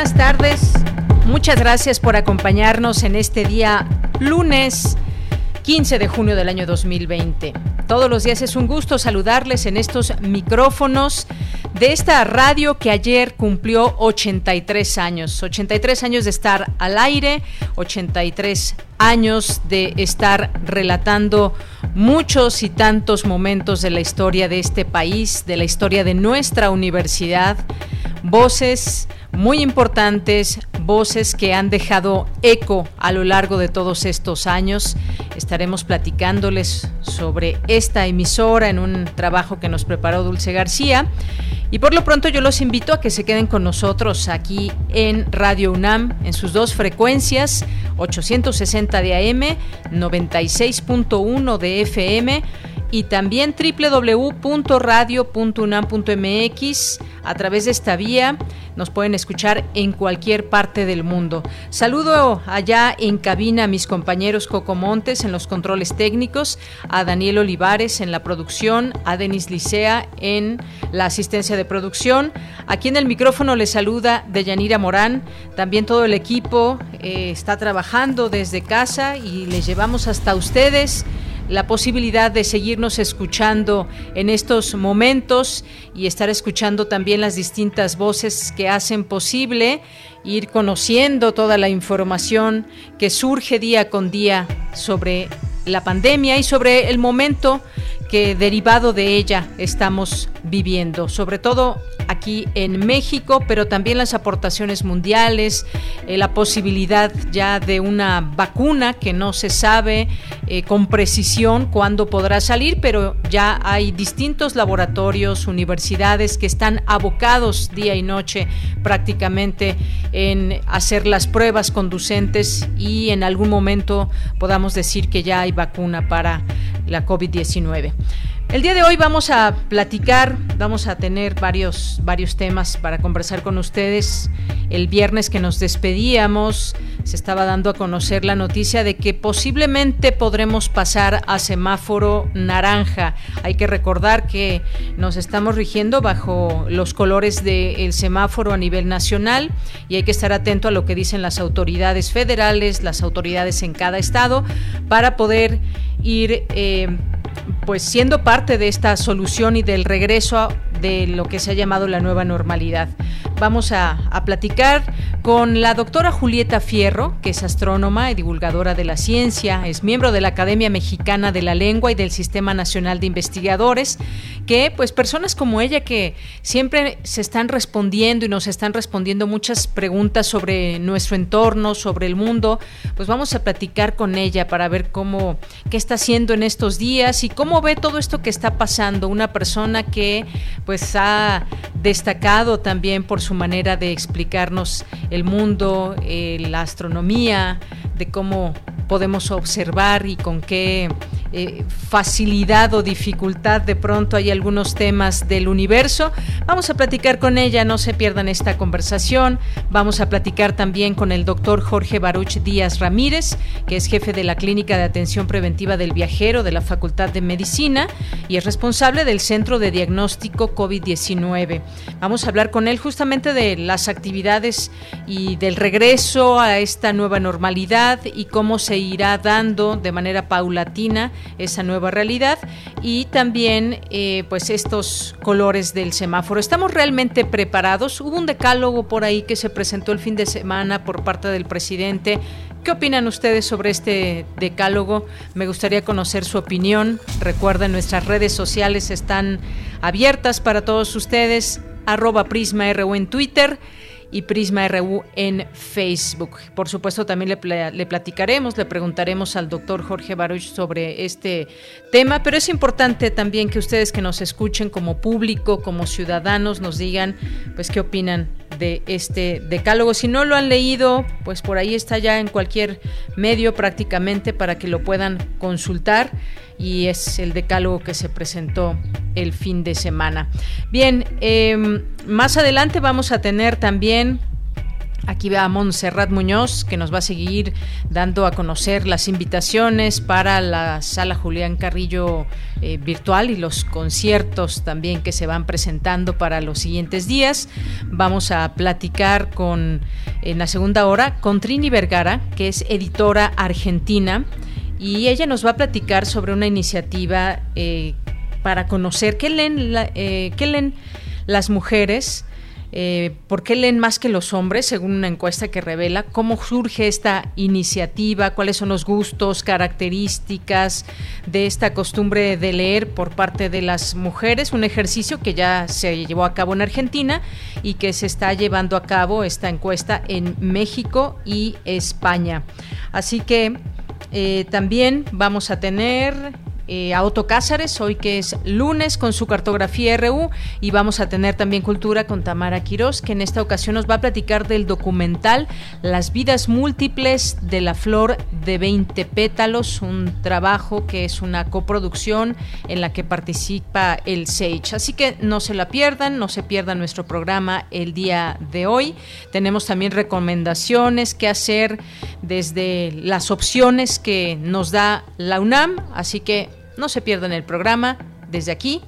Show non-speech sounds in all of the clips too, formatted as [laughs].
Buenas tardes. Muchas gracias por acompañarnos en este día lunes 15 de junio del año 2020. Todos los días es un gusto saludarles en estos micrófonos de esta radio que ayer cumplió 83 años. 83 años de estar al aire, 83 años de estar relatando muchos y tantos momentos de la historia de este país, de la historia de nuestra universidad, voces muy importantes, voces que han dejado eco a lo largo de todos estos años. Estaremos platicándoles sobre esta emisora en un trabajo que nos preparó Dulce García. Y por lo pronto yo los invito a que se queden con nosotros aquí en Radio UNAM en sus dos frecuencias, 860 de AM, 96.1 de FM y también www.radio.unam.mx. A través de esta vía nos pueden escuchar en cualquier parte del mundo. Saludo allá en cabina a mis compañeros Coco Montes en los controles técnicos, a Daniel Olivares en la producción, a Denis Licea en la asistencia de producción. Aquí en el micrófono les saluda Deyanira Morán. También todo el equipo eh, está trabajando desde casa y les llevamos hasta ustedes la posibilidad de seguirnos escuchando en estos momentos y estar escuchando también las distintas voces que hacen posible ir conociendo toda la información que surge día con día sobre la pandemia y sobre el momento que derivado de ella estamos viviendo, sobre todo aquí en México, pero también las aportaciones mundiales, eh, la posibilidad ya de una vacuna que no se sabe eh, con precisión cuándo podrá salir, pero ya hay distintos laboratorios, universidades que están abocados día y noche prácticamente en hacer las pruebas conducentes y en algún momento podamos decir que ya hay vacuna para la COVID-19. El día de hoy vamos a platicar, vamos a tener varios, varios temas para conversar con ustedes. El viernes que nos despedíamos se estaba dando a conocer la noticia de que posiblemente podremos pasar a semáforo naranja. Hay que recordar que nos estamos rigiendo bajo los colores del semáforo a nivel nacional y hay que estar atento a lo que dicen las autoridades federales, las autoridades en cada estado, para poder ir... Eh, pues siendo parte de esta solución y del regreso de lo que se ha llamado la nueva normalidad. Vamos a, a, platicar con la doctora Julieta Fierro, que es astrónoma y divulgadora de la ciencia, es miembro de la Academia Mexicana de la Lengua y del Sistema Nacional de Investigadores, que pues personas como ella que siempre se están respondiendo y nos están respondiendo muchas preguntas sobre nuestro entorno, sobre el mundo, pues vamos a platicar con ella para ver cómo, qué está haciendo en estos días y cómo ve todo esto que está pasando. Una persona que pues ha destacado también por su manera de explicarnos el mundo, eh, la astronomía, de cómo podemos observar y con qué eh, facilidad o dificultad de pronto hay algunos temas del universo. Vamos a platicar con ella, no se pierdan esta conversación. Vamos a platicar también con el doctor Jorge Baruch Díaz Ramírez, que es jefe de la Clínica de Atención Preventiva del Viajero de la Facultad de Medicina y es responsable del Centro de Diagnóstico COVID-19. Vamos a hablar con él justamente de las actividades y del regreso a esta nueva normalidad y cómo se irá dando de manera paulatina esa nueva realidad y también eh, pues estos colores del semáforo. ¿Estamos realmente preparados? Hubo un decálogo por ahí que se presentó el fin de semana por parte del presidente. ¿Qué opinan ustedes sobre este decálogo? Me gustaría conocer su opinión. Recuerden, nuestras redes sociales están abiertas para todos ustedes, arroba Prisma RU en Twitter y Prisma RU en Facebook. Por supuesto, también le, le, platicaremos, le preguntaremos al doctor Jorge Baruch sobre este tema, pero es importante también que ustedes que nos escuchen como público, como ciudadanos, nos digan pues qué opinan de este decálogo. Si no lo han leído, pues por ahí está ya en cualquier medio prácticamente para que lo puedan consultar y es el decálogo que se presentó el fin de semana. Bien, em, más adelante vamos a tener también Aquí va Montserrat Muñoz, que nos va a seguir dando a conocer las invitaciones para la sala Julián Carrillo eh, virtual y los conciertos también que se van presentando para los siguientes días. Vamos a platicar con, en la segunda hora, con Trini Vergara, que es editora argentina, y ella nos va a platicar sobre una iniciativa eh, para conocer qué leen, eh, qué leen las mujeres eh, ¿Por qué leen más que los hombres, según una encuesta que revela cómo surge esta iniciativa, cuáles son los gustos, características de esta costumbre de leer por parte de las mujeres? Un ejercicio que ya se llevó a cabo en Argentina y que se está llevando a cabo esta encuesta en México y España. Así que eh, también vamos a tener eh, a Otto Cázares, hoy que es lunes, con su cartografía RU, y vamos a tener también cultura con Tamara Quirós, que en esta ocasión nos va a platicar del documental Las vidas múltiples de la flor de 20 pétalos, un trabajo que es una coproducción en la que participa el SAGE. Así que no se la pierdan, no se pierdan nuestro programa el día de hoy. Tenemos también recomendaciones que hacer desde las opciones que nos da la UNAM, así que no se pierdan el programa. Desde aquí,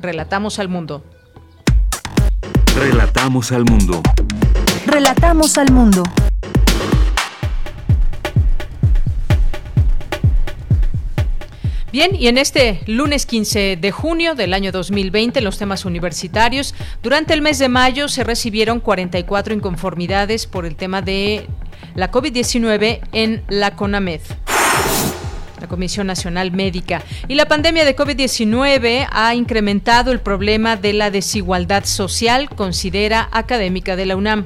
Relatamos al Mundo. Relatamos al Mundo. Relatamos al Mundo. Bien, y en este lunes 15 de junio del año 2020, en los temas universitarios, durante el mes de mayo se recibieron 44 inconformidades por el tema de la COVID-19 en la CONAMED la Comisión Nacional Médica. Y la pandemia de COVID-19 ha incrementado el problema de la desigualdad social, considera académica de la UNAM.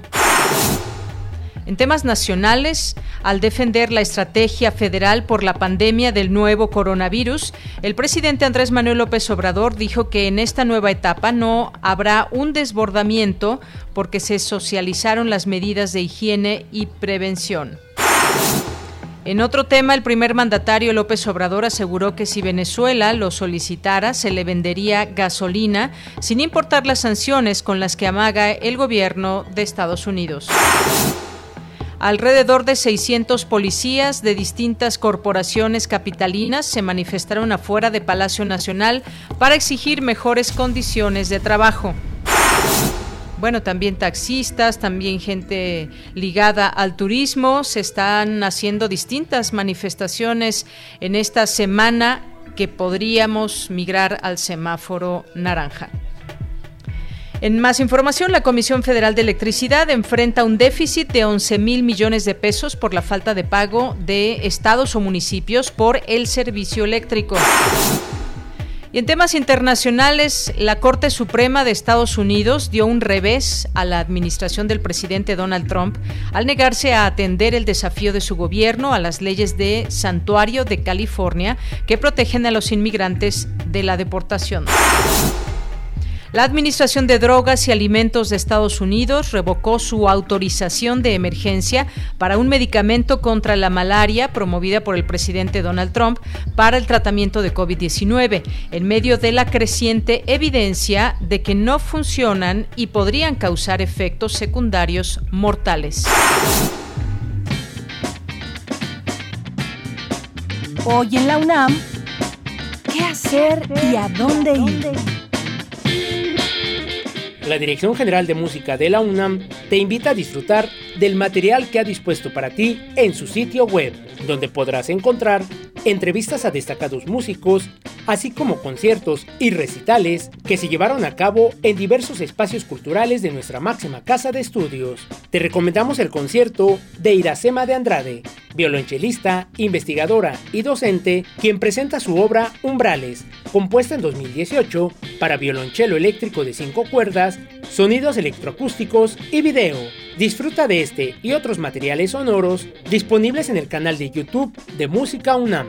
En temas nacionales, al defender la estrategia federal por la pandemia del nuevo coronavirus, el presidente Andrés Manuel López Obrador dijo que en esta nueva etapa no habrá un desbordamiento porque se socializaron las medidas de higiene y prevención. En otro tema, el primer mandatario López Obrador aseguró que si Venezuela lo solicitara, se le vendería gasolina, sin importar las sanciones con las que amaga el gobierno de Estados Unidos. Alrededor de 600 policías de distintas corporaciones capitalinas se manifestaron afuera de Palacio Nacional para exigir mejores condiciones de trabajo bueno, también taxistas, también gente ligada al turismo. Se están haciendo distintas manifestaciones en esta semana que podríamos migrar al semáforo naranja. En más información, la Comisión Federal de Electricidad enfrenta un déficit de 11 mil millones de pesos por la falta de pago de estados o municipios por el servicio eléctrico. Y en temas internacionales, la Corte Suprema de Estados Unidos dio un revés a la administración del presidente Donald Trump al negarse a atender el desafío de su gobierno a las leyes de Santuario de California que protegen a los inmigrantes de la deportación. La Administración de Drogas y Alimentos de Estados Unidos revocó su autorización de emergencia para un medicamento contra la malaria promovida por el presidente Donald Trump para el tratamiento de COVID-19, en medio de la creciente evidencia de que no funcionan y podrían causar efectos secundarios mortales. Hoy en la UNAM, ¿qué hacer y a dónde ir? La Dirección General de Música de la UNAM te invita a disfrutar del material que ha dispuesto para ti en su sitio web, donde podrás encontrar entrevistas a destacados músicos, así como conciertos y recitales que se llevaron a cabo en diversos espacios culturales de nuestra máxima casa de estudios. Te recomendamos el concierto de Iracema de Andrade, violonchelista, investigadora y docente, quien presenta su obra Umbrales, compuesta en 2018 para violonchelo eléctrico de cinco cuerdas, sonidos electroacústicos y video. Disfruta de este y otros materiales sonoros disponibles en el canal de YouTube de Música UNAM.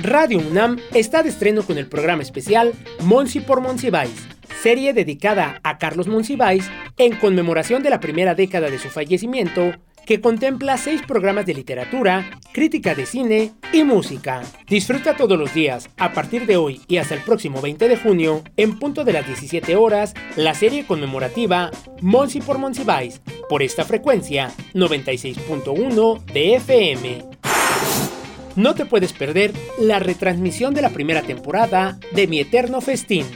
Radio UNAM está de estreno con el programa especial Monsi por Monsiváis, serie dedicada a Carlos Monsiváis en conmemoración de la primera década de su fallecimiento que contempla seis programas de literatura, crítica de cine y música. Disfruta todos los días, a partir de hoy y hasta el próximo 20 de junio, en punto de las 17 horas, la serie conmemorativa Monsi por Monsiváis, por esta frecuencia 96.1 de FM. No te puedes perder la retransmisión de la primera temporada de Mi Eterno Festín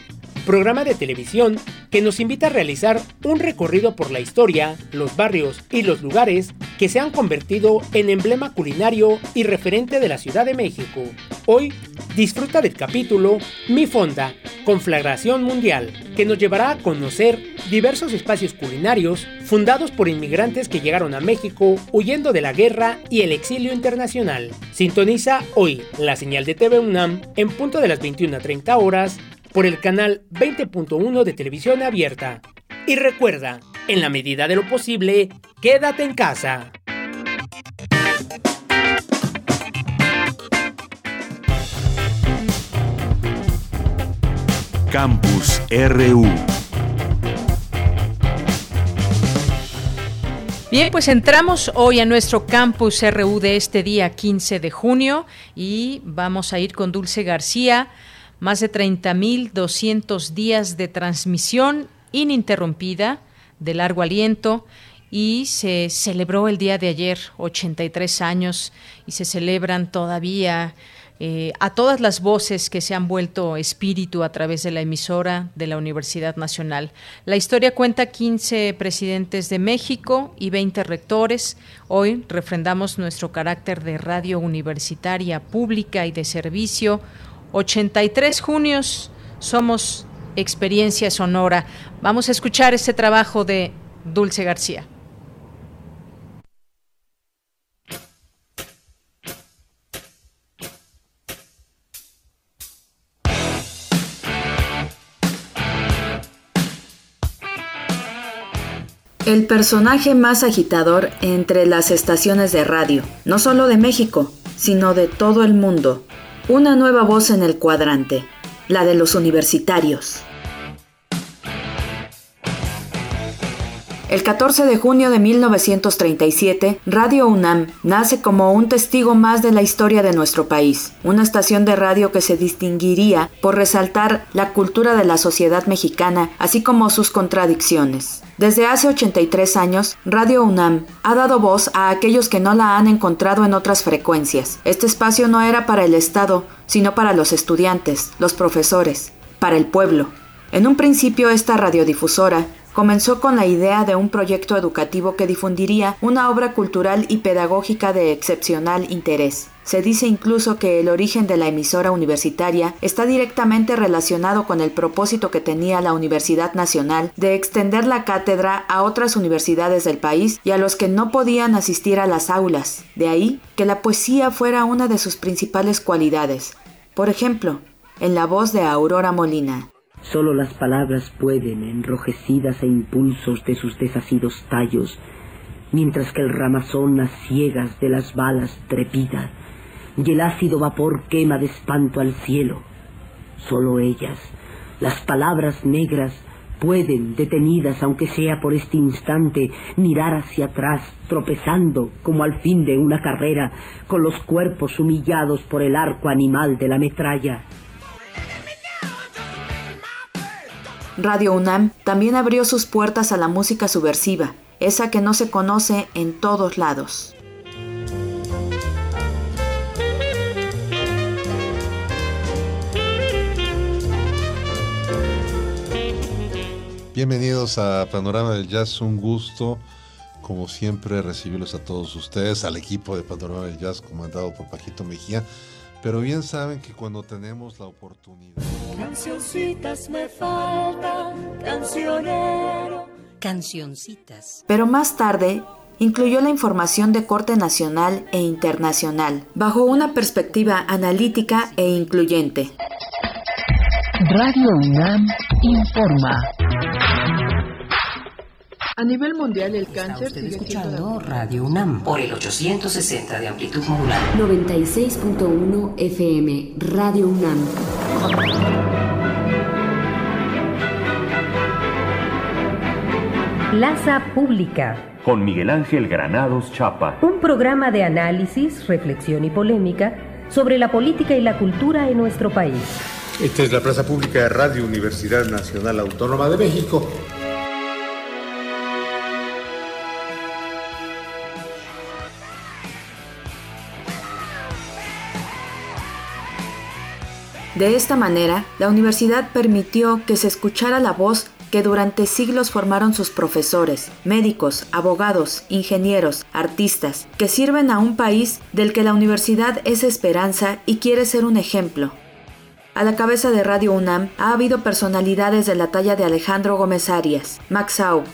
programa de televisión que nos invita a realizar un recorrido por la historia, los barrios y los lugares que se han convertido en emblema culinario y referente de la Ciudad de México. Hoy disfruta del capítulo Mi Fonda, Conflagración Mundial, que nos llevará a conocer diversos espacios culinarios fundados por inmigrantes que llegaron a México huyendo de la guerra y el exilio internacional. Sintoniza hoy la señal de TV UNAM en punto de las 21.30 horas por el canal 20.1 de televisión abierta. Y recuerda, en la medida de lo posible, quédate en casa. Campus RU. Bien, pues entramos hoy a nuestro campus RU de este día 15 de junio y vamos a ir con Dulce García más de 30.200 días de transmisión ininterrumpida, de largo aliento, y se celebró el día de ayer, 83 años, y se celebran todavía eh, a todas las voces que se han vuelto espíritu a través de la emisora de la Universidad Nacional. La historia cuenta 15 presidentes de México y 20 rectores. Hoy refrendamos nuestro carácter de radio universitaria pública y de servicio 83 junios somos experiencia sonora. Vamos a escuchar este trabajo de Dulce García. El personaje más agitador entre las estaciones de radio, no solo de México, sino de todo el mundo, una nueva voz en el cuadrante, la de los universitarios. El 14 de junio de 1937, Radio UNAM nace como un testigo más de la historia de nuestro país, una estación de radio que se distinguiría por resaltar la cultura de la sociedad mexicana, así como sus contradicciones. Desde hace 83 años, Radio UNAM ha dado voz a aquellos que no la han encontrado en otras frecuencias. Este espacio no era para el Estado, sino para los estudiantes, los profesores, para el pueblo. En un principio esta radiodifusora comenzó con la idea de un proyecto educativo que difundiría una obra cultural y pedagógica de excepcional interés. Se dice incluso que el origen de la emisora universitaria está directamente relacionado con el propósito que tenía la Universidad Nacional de extender la cátedra a otras universidades del país y a los que no podían asistir a las aulas. De ahí que la poesía fuera una de sus principales cualidades. Por ejemplo, en la voz de Aurora Molina. Solo las palabras pueden, enrojecidas a impulsos de sus desasidos tallos, mientras que el ramazón a ciegas de las balas trepida, y el ácido vapor quema de espanto al cielo. Solo ellas, las palabras negras, pueden, detenidas aunque sea por este instante, mirar hacia atrás, tropezando, como al fin de una carrera, con los cuerpos humillados por el arco animal de la metralla. Radio UNAM también abrió sus puertas a la música subversiva, esa que no se conoce en todos lados. Bienvenidos a Panorama del Jazz, un gusto, como siempre, recibirlos a todos ustedes, al equipo de Panorama del Jazz comandado por Paquito Mejía. Pero bien saben que cuando tenemos la oportunidad. Cancioncitas me faltan, cancionero. Cancioncitas. Pero más tarde incluyó la información de corte nacional e internacional, bajo una perspectiva analítica e incluyente. Radio UNAM informa. A nivel mundial el cáncer sigue escuchando Radio UNAM por el 860 de amplitud modular. 96.1 FM Radio UNAM. Plaza Pública. Con Miguel Ángel Granados Chapa. Un programa de análisis, reflexión y polémica sobre la política y la cultura en nuestro país. Esta es la Plaza Pública de Radio Universidad Nacional Autónoma de México. De esta manera, la universidad permitió que se escuchara la voz que durante siglos formaron sus profesores, médicos, abogados, ingenieros, artistas, que sirven a un país del que la universidad es esperanza y quiere ser un ejemplo. A la cabeza de Radio UNAM ha habido personalidades de la talla de Alejandro Gómez Arias, Max Au,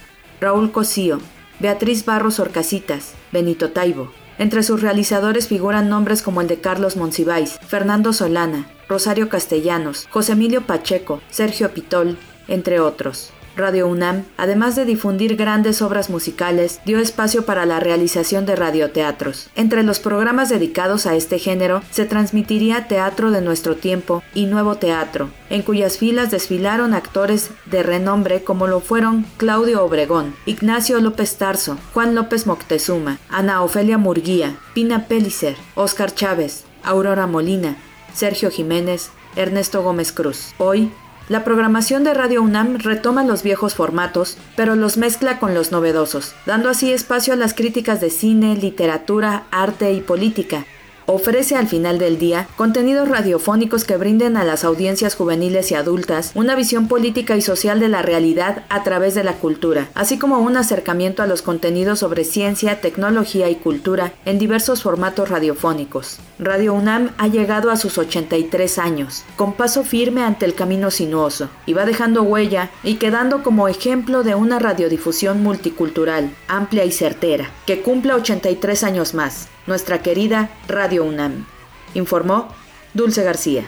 Raúl Cosío, Beatriz Barros Orcasitas, Benito Taibo. Entre sus realizadores figuran nombres como el de Carlos Monsiváis, Fernando Solana, Rosario Castellanos, José Emilio Pacheco, Sergio Pitol, entre otros. Radio UNAM, además de difundir grandes obras musicales, dio espacio para la realización de radioteatros. Entre los programas dedicados a este género se transmitiría Teatro de Nuestro Tiempo y Nuevo Teatro, en cuyas filas desfilaron actores de renombre como lo fueron Claudio Obregón, Ignacio López Tarso, Juan López Moctezuma, Ana Ofelia Murguía, Pina Pellicer, Óscar Chávez, Aurora Molina, Sergio Jiménez, Ernesto Gómez Cruz. Hoy, la programación de Radio UNAM retoma los viejos formatos, pero los mezcla con los novedosos, dando así espacio a las críticas de cine, literatura, arte y política, ofrece al final del día contenidos radiofónicos que brinden a las audiencias juveniles y adultas una visión política y social de la realidad a través de la cultura, así como un acercamiento a los contenidos sobre ciencia, tecnología y cultura en diversos formatos radiofónicos. Radio UNAM ha llegado a sus 83 años, con paso firme ante el camino sinuoso, y va dejando huella y quedando como ejemplo de una radiodifusión multicultural, amplia y certera, que cumple 83 años más nuestra querida Radio UNAM. Informó Dulce García.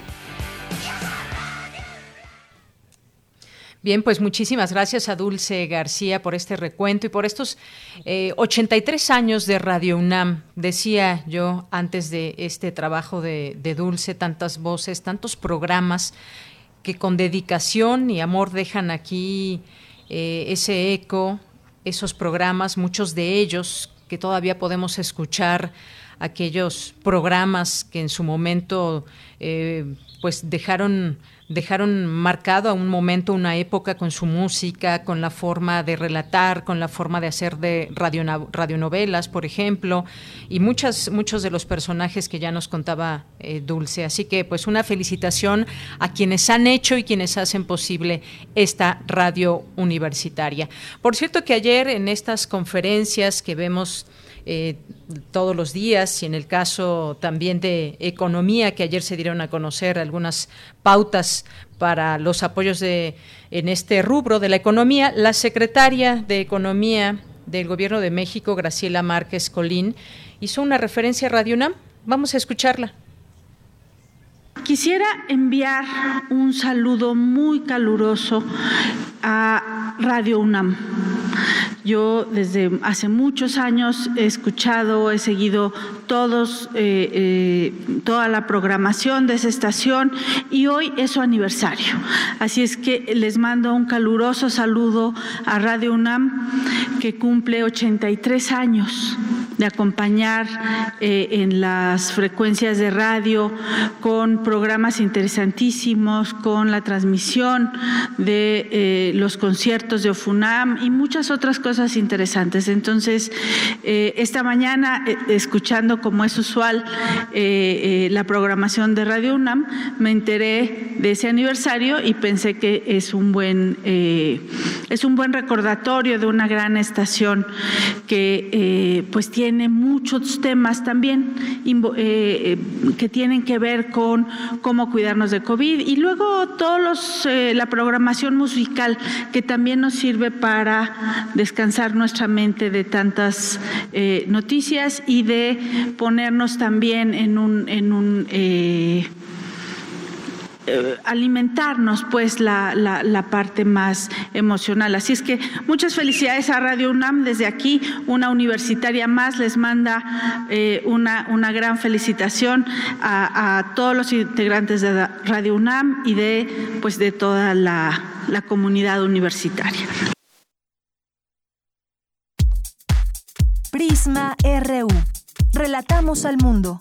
Bien, pues muchísimas gracias a Dulce García por este recuento y por estos 83 eh, años de Radio UNAM. Decía yo antes de este trabajo de, Dulce, tantas voces, tantos programas que con dedicación y amor dejan aquí eh, ese eco, esos programas, muchos de ellos que todavía podemos escuchar aquellos programas que en su momento eh, pues dejaron dejaron marcado a un momento, una época con su música, con la forma de relatar, con la forma de hacer de radio, radionovelas, por ejemplo, y muchas, muchos de los personajes que ya nos contaba eh, Dulce. Así que pues una felicitación a quienes han hecho y quienes hacen posible esta radio universitaria. Por cierto que ayer en estas conferencias que vemos eh, todos los días y en el caso también de economía, que ayer se dieron a conocer algunas pautas para los apoyos de, en este rubro de la economía, la secretaria de Economía del Gobierno de México, Graciela Márquez Colín, hizo una referencia a Radio UNAM. Vamos a escucharla. Quisiera enviar un saludo muy caluroso a Radio UNAM yo desde hace muchos años he escuchado, he seguido todos, eh, eh, toda la programación de esa estación y hoy es su aniversario. Así es que les mando un caluroso saludo a Radio UNAM que cumple 83 años de acompañar eh, en las frecuencias de radio con programas interesantísimos, con la transmisión de eh, los conciertos de OFUNAM y muchas otras cosas interesantes. Entonces, eh, esta mañana, escuchando como es usual la programación de Radio UNAM, me enteré de ese aniversario y pensé que es un buen, es un buen recordatorio de una gran estación que pues tiene muchos temas también que tienen que ver con cómo cuidarnos de COVID. Y luego todos los, la programación musical que también nos sirve para descansar nuestra mente de tantas noticias y de ponernos también en un, en un eh, alimentarnos pues la, la, parte más emocional. Así es que muchas felicidades a Radio UNAM desde aquí, una universitaria más les manda eh, una, una gran felicitación a, a, todos los integrantes de Radio UNAM y de pues de toda la, la comunidad universitaria. Prisma RU. Relatamos al mundo.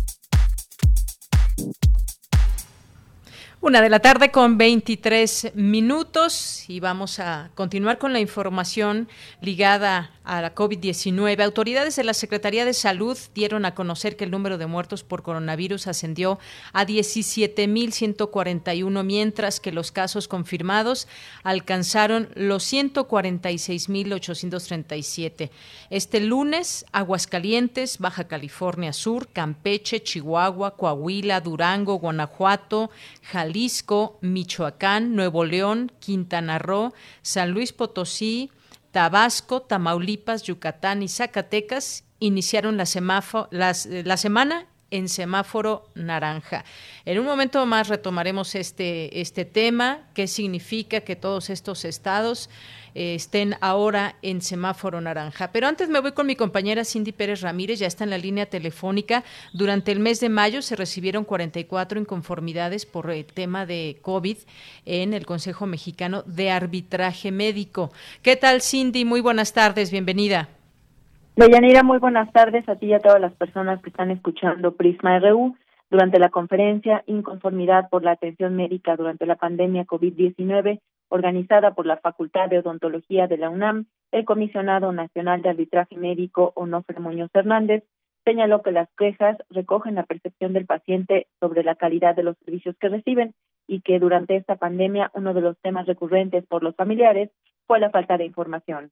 Una de la tarde con 23 minutos y vamos a continuar con la información ligada a la COVID-19. Autoridades de la Secretaría de Salud dieron a conocer que el número de muertos por coronavirus ascendió a 17.141, mientras que los casos confirmados alcanzaron los 146.837. Este lunes, Aguascalientes, Baja California Sur, Campeche, Chihuahua, Coahuila, Durango, Guanajuato, Jalisco, Michoacán, Nuevo León, Quintana Roo, San Luis Potosí, Tabasco, Tamaulipas, Yucatán y Zacatecas iniciaron la, eh, la semana en semáforo naranja. En un momento más retomaremos este, este tema, qué significa que todos estos estados eh, estén ahora en semáforo naranja. Pero antes me voy con mi compañera Cindy Pérez Ramírez, ya está en la línea telefónica. Durante el mes de mayo se recibieron 44 inconformidades por el tema de COVID en el Consejo Mexicano de Arbitraje Médico. ¿Qué tal, Cindy? Muy buenas tardes, bienvenida. Deyanira, muy buenas tardes a ti y a todas las personas que están escuchando Prisma RU. Durante la conferencia Inconformidad por la atención médica durante la pandemia COVID-19, organizada por la Facultad de Odontología de la UNAM, el comisionado nacional de arbitraje médico Onofre Muñoz Hernández señaló que las quejas recogen la percepción del paciente sobre la calidad de los servicios que reciben y que durante esta pandemia uno de los temas recurrentes por los familiares fue la falta de información.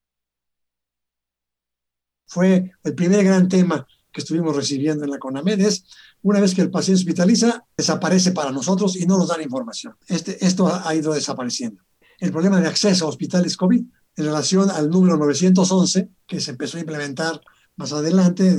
Fue el primer gran tema que estuvimos recibiendo en la CONAMED es, una vez que el paciente hospitaliza, desaparece para nosotros y no nos dan información. Este, esto ha ido desapareciendo el problema de acceso a hospitales COVID en relación al número 911 que se empezó a implementar más adelante,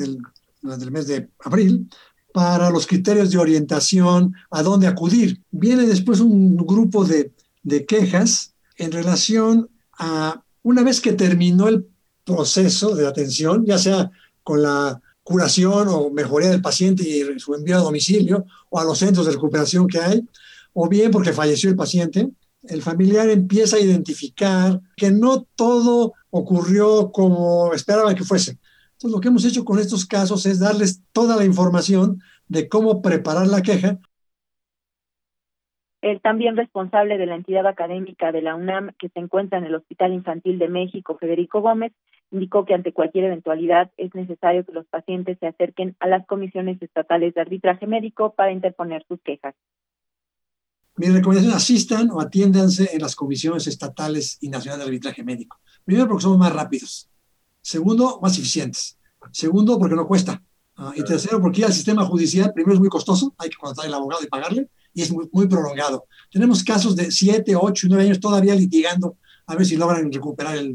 durante el mes de abril, para los criterios de orientación, a dónde acudir. Viene después un grupo de, de quejas en relación a, una vez que terminó el proceso de atención, ya sea con la curación o mejoría del paciente y su envío a domicilio o a los centros de recuperación que hay, o bien porque falleció el paciente, el familiar empieza a identificar que no todo ocurrió como esperaba que fuese. Entonces, lo que hemos hecho con estos casos es darles toda la información de cómo preparar la queja. El también responsable de la entidad académica de la UNAM, que se encuentra en el Hospital Infantil de México, Federico Gómez, indicó que ante cualquier eventualidad es necesario que los pacientes se acerquen a las comisiones estatales de arbitraje médico para interponer sus quejas. Mi recomendación, asistan o atiéndanse en las comisiones estatales y nacionales de arbitraje médico. Primero, porque somos más rápidos. Segundo, más eficientes. Segundo, porque no cuesta. Ah, y tercero, porque ir al sistema judicial, primero es muy costoso, hay que contratar al abogado y pagarle, y es muy, muy prolongado. Tenemos casos de 7, 8, 9 años todavía litigando a ver si logran recuperar el...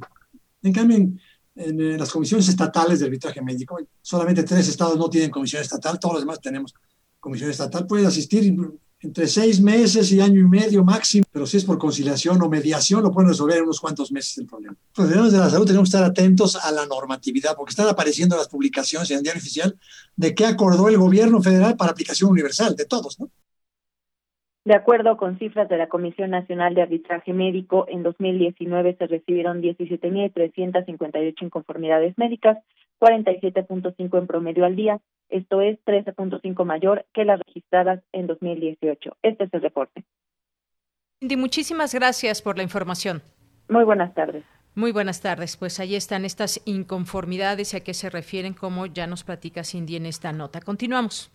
En cambio, en, en, las comisiones estatales de arbitraje médico, solamente tres estados no tienen comisión estatal, todos los demás tenemos comisión estatal. Puedes asistir entre seis meses y año y medio máximo, pero si es por conciliación o mediación, lo pueden resolver en unos cuantos meses el problema. Los profesionales de la salud tenemos que estar atentos a la normatividad, porque están apareciendo las publicaciones en el diario oficial de qué acordó el gobierno federal para aplicación universal, de todos, ¿no? De acuerdo con cifras de la Comisión Nacional de Arbitraje Médico, en 2019 se recibieron 17.358 inconformidades médicas, 47.5 en promedio al día, esto es 13.5 mayor que las registradas en 2018. Este es el reporte. Cindy, muchísimas gracias por la información. Muy buenas tardes. Muy buenas tardes. Pues ahí están estas inconformidades y a qué se refieren, como ya nos platica Cindy en esta nota. Continuamos.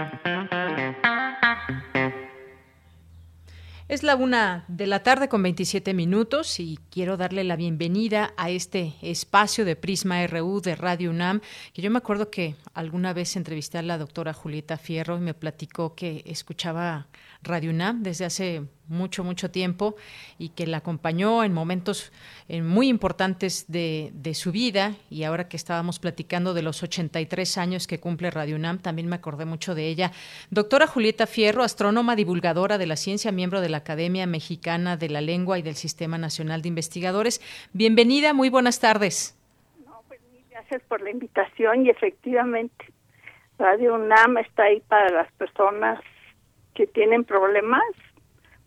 Es la una de la tarde con 27 minutos y quiero darle la bienvenida a este espacio de Prisma RU de Radio UNAM, que yo me acuerdo que alguna vez entrevisté a la doctora Julieta Fierro y me platicó que escuchaba Radio UNAM desde hace mucho, mucho tiempo y que la acompañó en momentos eh, muy importantes de, su vida. Y ahora que estábamos platicando de los 83 años que cumple Radio UNAM, también me acordé mucho de ella. Doctora Julieta Fierro, astrónoma, divulgadora de la ciencia, miembro de la Academia Mexicana de la Lengua y del Sistema Nacional de Investigadores. Bienvenida, muy buenas tardes. Pues gracias por la invitación y efectivamente Radio UNAM está ahí para las personas que tienen problemas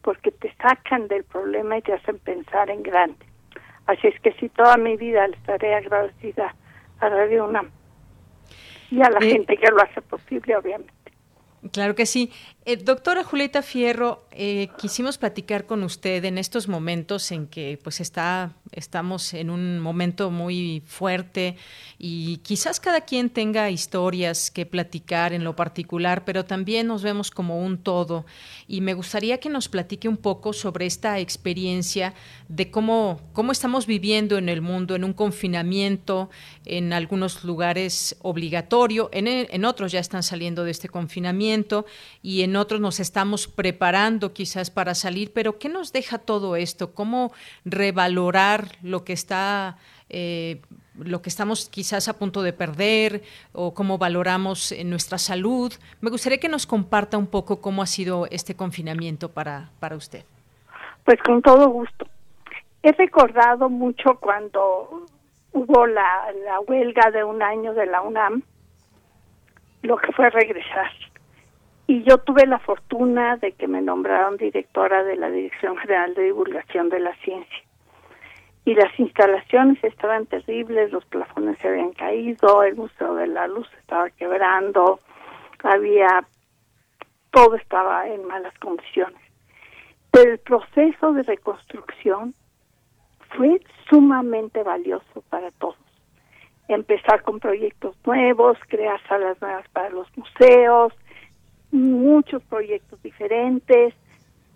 porque te sacan del problema y te hacen pensar en grande. Así es que sí, toda mi vida le estaré agradecida a Radio UNAM y a la eh, gente que lo hace posible, obviamente. Claro que sí. Eh, doctora Julieta Fierro, eh, quisimos platicar con usted en estos momentos en que pues está, estamos en un momento muy fuerte y quizás cada quien tenga historias que platicar en lo particular, pero también nos vemos como un todo. Y me gustaría que nos platique un poco sobre esta experiencia de cómo, cómo estamos viviendo en el mundo, en un confinamiento, en algunos lugares obligatorio, en, en otros ya están saliendo de este confinamiento y en otros nos estamos preparando quizás para salir, pero ¿qué nos deja todo esto? ¿Cómo revalorar lo que está... Eh, lo que estamos quizás a punto de perder o cómo valoramos nuestra salud. Me gustaría que nos comparta un poco cómo ha sido este confinamiento para, para usted. Pues con todo gusto. He recordado mucho cuando hubo la, la huelga de un año de la UNAM, lo que fue regresar y yo tuve la fortuna de que me nombraron directora de la Dirección General de Divulgación de la Ciencia. Y las instalaciones estaban terribles, los plafones se habían caído, el Museo de la Luz estaba quebrando, había, todo estaba en malas condiciones. Pero el proceso de reconstrucción fue sumamente valioso para todos. Empezar con proyectos nuevos, crear salas nuevas para los museos, muchos proyectos diferentes,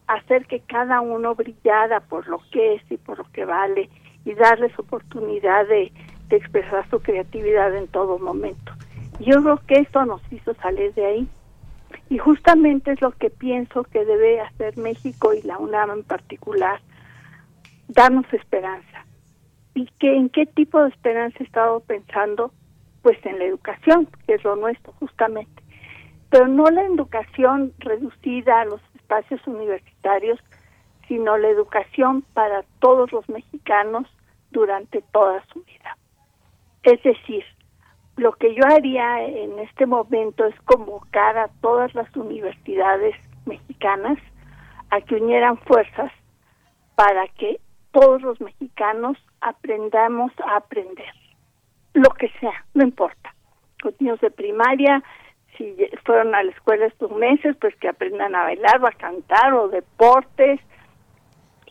hacer que cada uno brillara por lo que es y por lo que vale y darles oportunidad de, expresar su creatividad en todo momento. Yo creo que esto nos hizo salir de ahí y justamente es lo que pienso que debe hacer México y la UNAM en particular, darnos esperanza. ¿Y que, en qué tipo de esperanza he estado pensando? Pues en la educación, que es lo nuestro justamente pero no la educación reducida a los espacios universitarios, sino la educación para todos los mexicanos durante toda su vida. Es decir, lo que yo haría en este momento es convocar a todas las universidades mexicanas a que unieran fuerzas para que todos los mexicanos aprendamos a aprender, lo que sea, no importa. Los niños de primaria si fueron a la escuela estos meses, pues que aprendan a bailar o a cantar o deportes,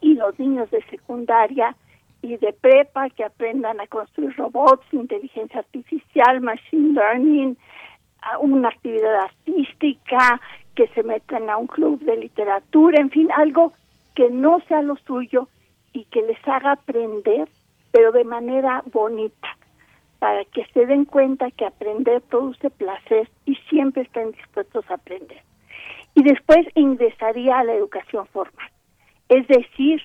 y los niños de secundaria y de prepa que aprendan a construir robots, inteligencia artificial, machine learning, una actividad artística, que se metan a un club de literatura, en fin, algo que no sea lo suyo y que les haga aprender, pero de manera bonita para que se den cuenta que aprender produce placer y siempre estén dispuestos a aprender. Y después ingresaría a la educación formal. Es decir,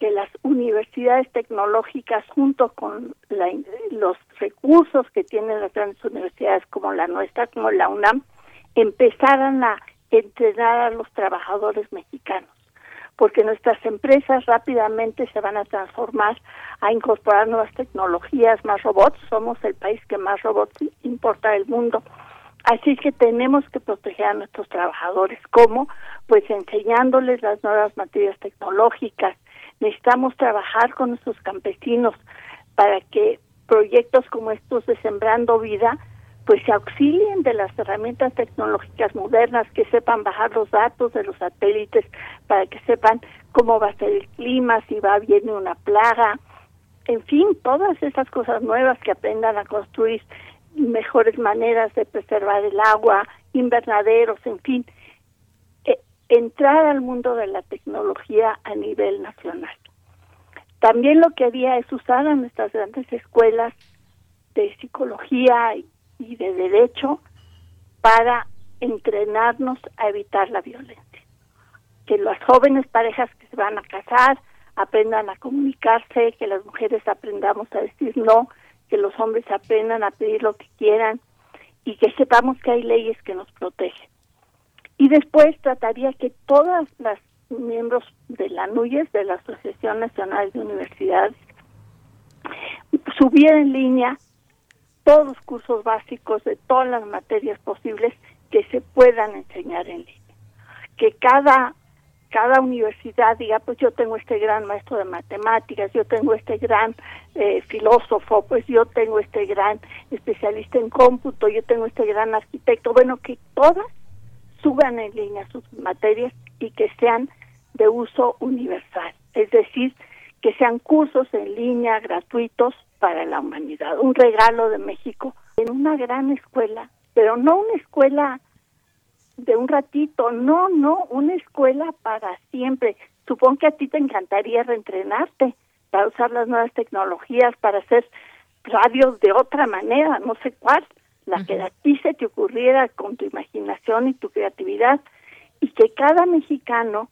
que las universidades tecnológicas junto con los recursos que tienen las grandes universidades como la nuestra, como la UNAM, empezaran a entrenar a los trabajadores mexicanos porque nuestras empresas rápidamente se van a transformar a incorporar nuevas tecnologías, más robots. Somos el país que más robots importa del mundo. Así que tenemos que proteger a nuestros trabajadores. ¿Cómo? Pues enseñándoles las nuevas materias tecnológicas. Necesitamos trabajar con nuestros campesinos para que proyectos como estos de Sembrando Vida pues se auxilien de las herramientas tecnológicas modernas, que sepan bajar los datos de los satélites para que sepan cómo va a ser el clima, si va venir una plaga, en fin, todas esas cosas nuevas que aprendan a construir mejores maneras de preservar el agua, invernaderos, en fin, e, entrar al mundo de la tecnología a nivel nacional. También lo que haría es usar a nuestras grandes escuelas de psicología y de derecho para entrenarnos a evitar la violencia. Que las jóvenes parejas que se van a casar aprendan a comunicarse, que las mujeres aprendamos a decir no, que los hombres aprendan a pedir lo que quieran y que sepamos que hay leyes que nos protegen. Y después trataría que todas las miembros de la NUYES, de la Asociación Nacional de Universidades, subieran en línea todos los cursos básicos de todas las materias posibles que se puedan enseñar en línea. Que cada cada universidad diga, pues yo tengo este gran maestro de matemáticas, yo tengo este gran eh, filósofo, pues yo tengo este gran especialista en cómputo, yo tengo este gran arquitecto. Bueno, que todas suban en línea sus materias y que sean de uso universal, es decir, que sean cursos en línea gratuitos para la humanidad, un regalo de México en una gran escuela, pero no una escuela de un ratito, no, no, una escuela para siempre. Supongo que a ti te encantaría reentrenarte para usar las nuevas tecnologías, para hacer radios de otra manera, no sé cuál, la que a ti se te ocurriera con tu imaginación y tu creatividad, y que cada mexicano,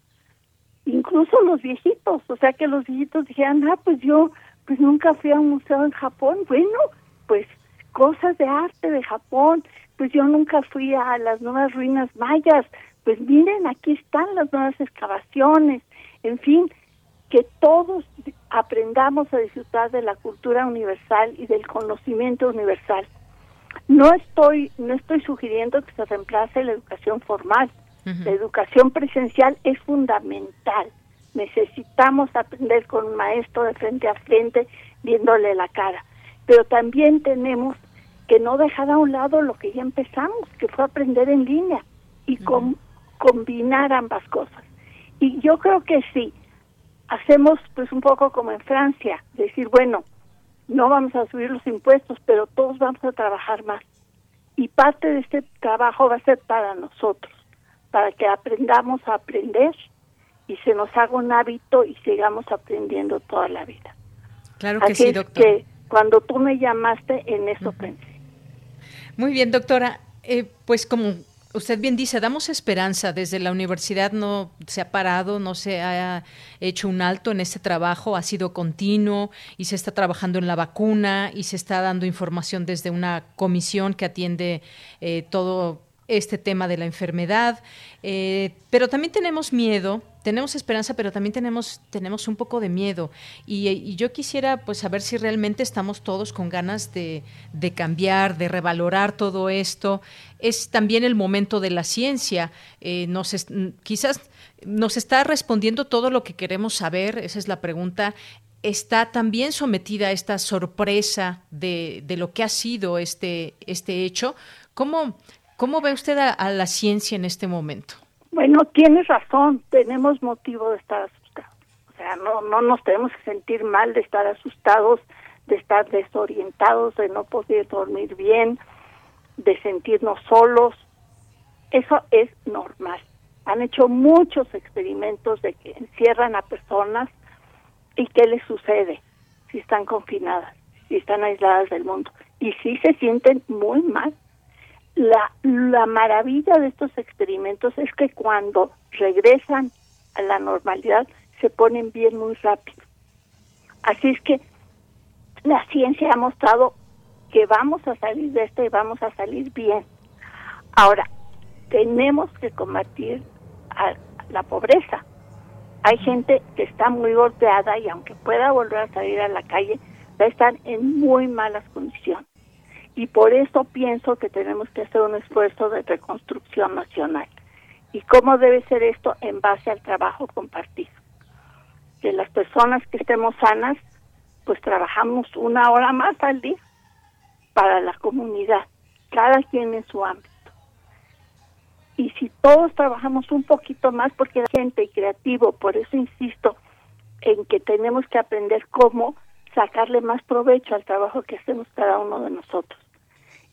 incluso los viejitos, o sea, que los viejitos dijeran, ah, pues yo, pues nunca fui a un museo en Japón, bueno, pues cosas de arte de Japón, pues yo nunca fui a las nuevas ruinas mayas, pues miren, aquí están las nuevas excavaciones, en fin, que todos aprendamos a disfrutar de la cultura universal y del conocimiento universal. No estoy no estoy sugiriendo que se reemplace la educación formal. La educación presencial es fundamental. Necesitamos aprender con un maestro de frente a frente, viéndole la cara. Pero también tenemos que no dejar a un lado lo que ya empezamos, que fue aprender en línea y combinar ambas cosas. Y yo creo que sí, hacemos pues un poco como en Francia, decir, bueno, no vamos a subir los impuestos, pero todos vamos a trabajar más. Y parte de este trabajo va a ser para nosotros, para que aprendamos a aprender y se nos haga un hábito y sigamos aprendiendo toda la vida. Claro que sí, doctor. que cuando tú me llamaste, en eso pensé. Muy bien, doctora. Eh, pues como usted bien dice, damos esperanza. Desde la universidad no se ha parado, no se ha hecho un alto en este trabajo, ha sido continuo y se está trabajando en la vacuna y se está dando información desde una comisión que atiende eh, todo este tema de la enfermedad. Eh, pero también tenemos miedo tenemos esperanza, pero también tenemos, tenemos un poco de miedo. Y, yo quisiera pues saber si realmente estamos todos con ganas de, cambiar, de revalorar todo esto. Es también el momento de la ciencia. Eh, nos quizás nos está respondiendo todo lo que queremos saber, esa es la pregunta. Está también sometida a esta sorpresa de, lo que ha sido este, este hecho. ¿Cómo, cómo ve usted a la ciencia en este momento? Bueno, tienes razón, tenemos motivo de estar asustados. O sea, no, no nos tenemos que sentir mal de estar asustados, de estar desorientados, de no poder dormir bien, de sentirnos solos. Eso es normal. Han hecho muchos experimentos de que encierran a personas y qué les sucede si están confinadas, si están aisladas del mundo. Y sí se sienten muy mal la, la maravilla de estos experimentos es que cuando regresan a la normalidad se ponen bien muy rápido. Así es que la ciencia ha mostrado que vamos a salir de esto y vamos a salir bien. Ahora, tenemos que combatir a la pobreza. Hay gente que está muy golpeada y aunque pueda volver a salir a la calle, va a estar en muy malas condiciones Y por eso pienso que tenemos que hacer un esfuerzo de reconstrucción nacional. ¿Y cómo debe ser esto? En base al trabajo compartido. Que las personas que estemos sanas, pues trabajamos una hora más al día para la comunidad, cada quien en su ámbito. Y si todos trabajamos un poquito más, porque la gente creativo, por eso insisto en que tenemos que aprender cómo sacarle más provecho al trabajo que hacemos cada uno de nosotros.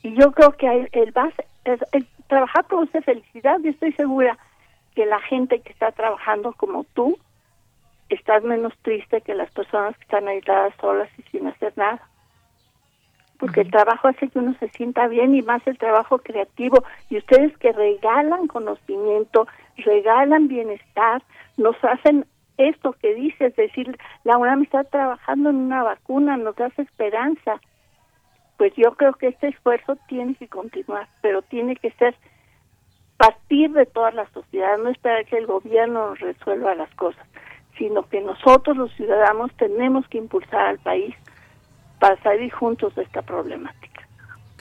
Y yo creo que el base, el, el trabajar produce felicidad y estoy segura que la gente que está trabajando como tú estás menos triste que las personas que están aisladas solas y sin hacer nada. Porque el trabajo hace que uno se sienta bien y más el trabajo creativo. Y ustedes que regalan conocimiento, regalan bienestar, nos hacen esto que dices, decir, la UNAM está trabajando en una vacuna, nos da esperanza. Pues yo creo que este esfuerzo tiene que continuar, pero tiene que ser partir de toda la sociedad, no esperar que el gobierno resuelva las cosas, sino que nosotros los ciudadanos tenemos que impulsar al país para salir juntos de esta problemática.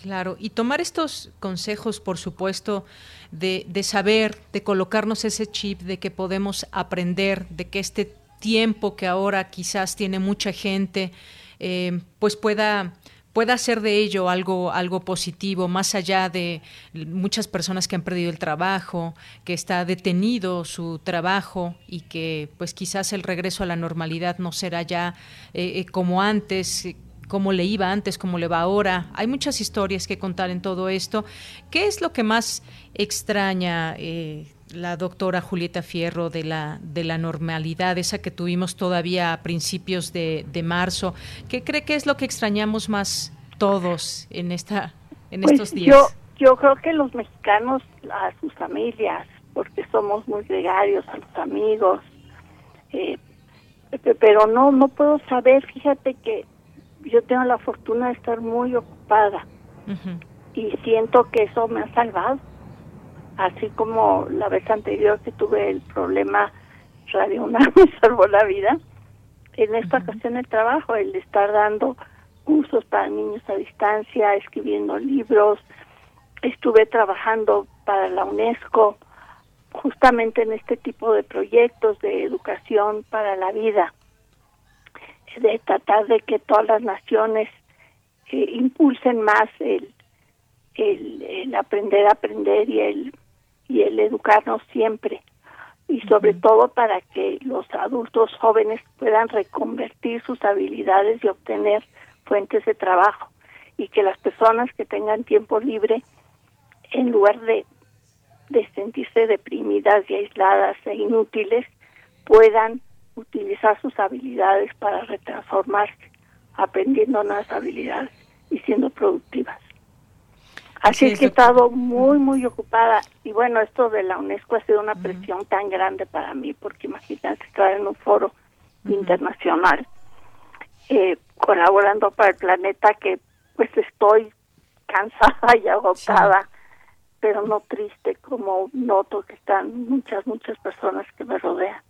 Claro, y tomar estos consejos, por supuesto, de, de saber, de colocarnos ese chip de que podemos aprender, de que este tiempo que ahora quizás tiene mucha gente, eh, pues pueda pueda hacer de ello algo, algo positivo, más allá de muchas personas que han perdido el trabajo, que está detenido su trabajo y que pues quizás el regreso a la normalidad no será ya eh, eh, como antes, cómo le iba antes, cómo le va ahora. Hay muchas historias que contar en todo esto. ¿Qué es lo que más extraña eh, la doctora Julieta Fierro de la, de la normalidad, esa que tuvimos todavía a principios de, marzo? ¿Qué cree que es lo que extrañamos más todos en, esta, en pues estos días? Yo, yo creo que los mexicanos, a sus familias, porque somos muy gregarios, a los amigos, eh, pero no, no puedo saber, fíjate que yo tengo la fortuna de estar muy ocupada y siento que eso me ha salvado. Así como la vez anterior que tuve el problema Radio [laughs] Una me salvó la vida, en esta ocasión el trabajo, el estar dando cursos para niños a distancia, escribiendo libros, estuve trabajando para la UNESCO justamente en este tipo de proyectos de educación para la vida de tratar de que todas las naciones eh, impulsen más el, el, aprender a aprender y el y el educarnos siempre. Y sobre todo para que los adultos jóvenes puedan reconvertir sus habilidades y obtener fuentes de trabajo. Y que las personas que tengan tiempo libre en lugar de, de sentirse deprimidas y aisladas e inútiles puedan utilizar sus habilidades para retransformarse, aprendiendo nuevas habilidades y siendo productivas. Así es que he estado muy, muy ocupada. Y bueno, esto de la UNESCO ha sido una presión tan grande para mí, porque imagínate estar en un foro internacional, eh, colaborando para el planeta, que pues estoy cansada y agotada, pero no triste, como noto que están muchas, muchas personas que me rodean.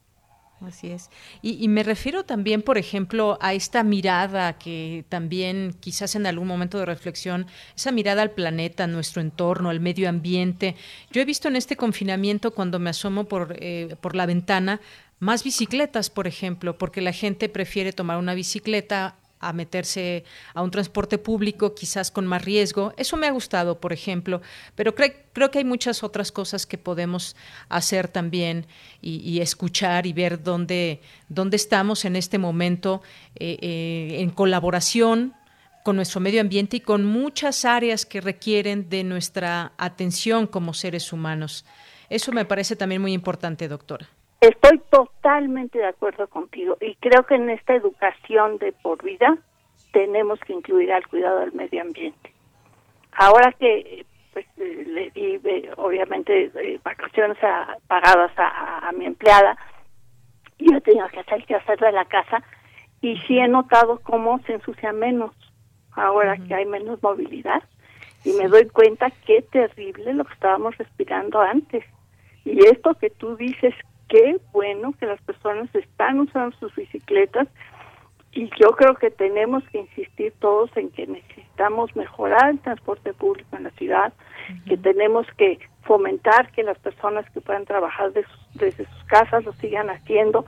Así es. Y, me refiero también, por ejemplo, a esta mirada que también quizás en algún momento de reflexión, esa mirada al planeta, a nuestro entorno, al medio ambiente. Yo he visto en este confinamiento, cuando me asomo por, eh, por la ventana, más bicicletas, por ejemplo, porque la gente prefiere tomar una bicicleta a meterse a un transporte público quizás con más riesgo. Eso me ha gustado, por ejemplo, pero creo que hay muchas otras cosas que podemos hacer también y, escuchar y ver dónde, dónde estamos en este momento eh, eh, en colaboración con nuestro medio ambiente y con muchas áreas que requieren de nuestra atención como seres humanos. Eso me parece también muy importante, doctora. Estoy totalmente de acuerdo contigo y creo que en esta educación de por vida tenemos que incluir al cuidado del medio ambiente. Ahora que pues, le di obviamente eh, vacaciones pagadas a, mi empleada, yo he tenido que hacer que hacer de la casa y sí he notado cómo se ensucia menos ahora que hay menos movilidad y me doy cuenta qué terrible lo que estábamos respirando antes. Y esto que tú dices qué bueno que las personas están usando sus bicicletas y yo creo que tenemos que insistir todos en que necesitamos mejorar el transporte público en la ciudad, que tenemos que fomentar que las personas que puedan trabajar desde sus casas lo sigan haciendo,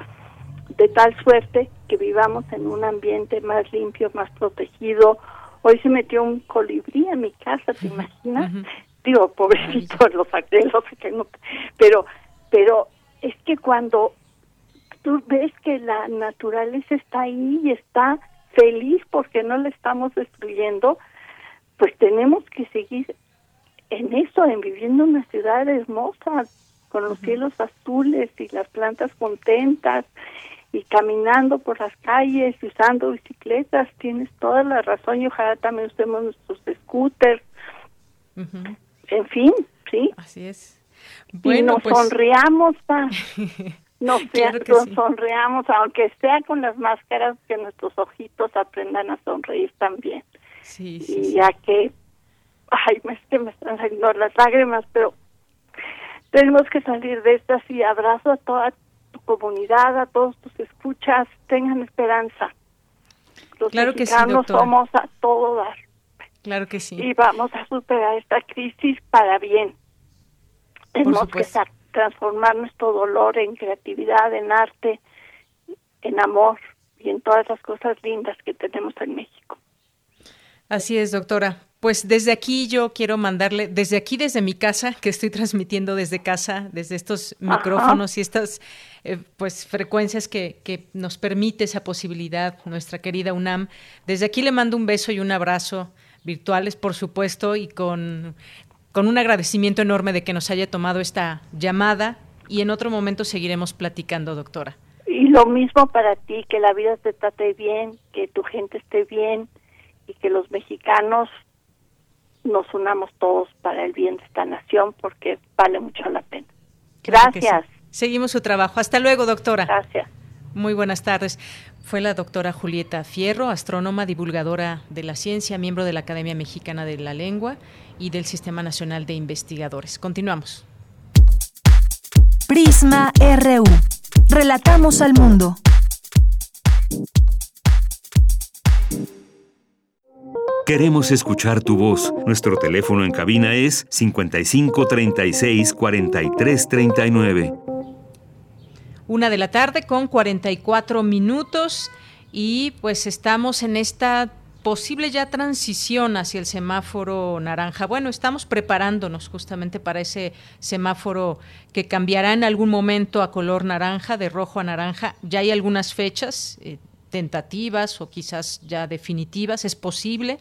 de tal suerte que vivamos en un ambiente más limpio, más protegido. Hoy se metió un colibrí en mi casa, ¿te imaginas? Digo, pobrecito, lo saqué, lo saqué, pero, pero es que cuando tú ves que la naturaleza está ahí y está feliz porque no la estamos destruyendo, pues tenemos que seguir en eso, en viviendo una ciudad hermosa, con los cielos azules y las plantas contentas y caminando por las calles y usando bicicletas, tienes toda la razón y ojalá también usemos nuestros scooters. En fin, ¿sí? Así es. Y nos pues... sonreamos, [laughs] nos, sonreamos, aunque sea con las máscaras, que nuestros ojitos aprendan a sonreír también. Sí, y ya que, ay, es que me están saliendo las lágrimas, pero tenemos que salir de estas y abrazo a toda tu comunidad, a todos tus escuchas, tengan esperanza. Los claro que sí, somos a todo dar. Claro que sí. Y vamos a superar esta crisis para bien. Tenemos que transformar nuestro dolor en creatividad, en arte, en amor y en todas las cosas lindas que tenemos en México. Así es, doctora. Pues desde aquí yo quiero mandarle, desde aquí, desde mi casa, que estoy transmitiendo desde casa, desde estos micrófonos y estas eh, pues frecuencias que, que nos permite esa posibilidad, nuestra querida UNAM. Desde aquí le mando un beso y un abrazo virtuales, por supuesto, y con, con un agradecimiento enorme de que nos haya tomado esta llamada y en otro momento seguiremos platicando, doctora. Y lo mismo para ti, que la vida te trate bien, que tu gente esté bien y que los mexicanos nos unamos todos para el bien de esta nación porque vale mucho la pena. Gracias. Seguimos su trabajo. Hasta luego, doctora. Gracias. Muy buenas tardes. Fue la doctora Julieta Fierro, astrónoma, divulgadora de la ciencia, miembro de la Academia Mexicana de la Lengua y del Sistema Nacional de Investigadores. Continuamos. Prisma RU. Relatamos al mundo. Queremos escuchar tu voz. Nuestro teléfono en cabina es 55 36 43 39. Una de la tarde con 44 minutos y pues estamos en esta posible ya transición hacia el semáforo naranja. Bueno, estamos preparándonos justamente para ese semáforo que cambiará en algún momento a color naranja, de rojo a naranja. Ya hay algunas fechas, eh, tentativas o quizás ya definitivas, es posible.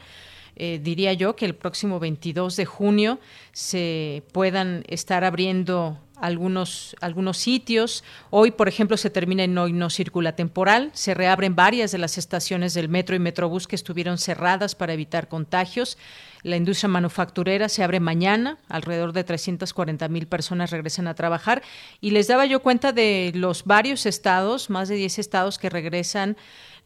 Eh, diría yo que el próximo 22 de junio se puedan estar abriendo algunos, algunos sitios. Hoy, por ejemplo, se termina en Hoy No Circula Temporal. Se reabren varias de las estaciones del metro y metrobús que estuvieron cerradas para evitar contagios. La industria manufacturera se abre mañana. Alrededor de 340 mil personas regresan a trabajar. Y les daba yo cuenta de los varios estados, más de 10 estados que regresan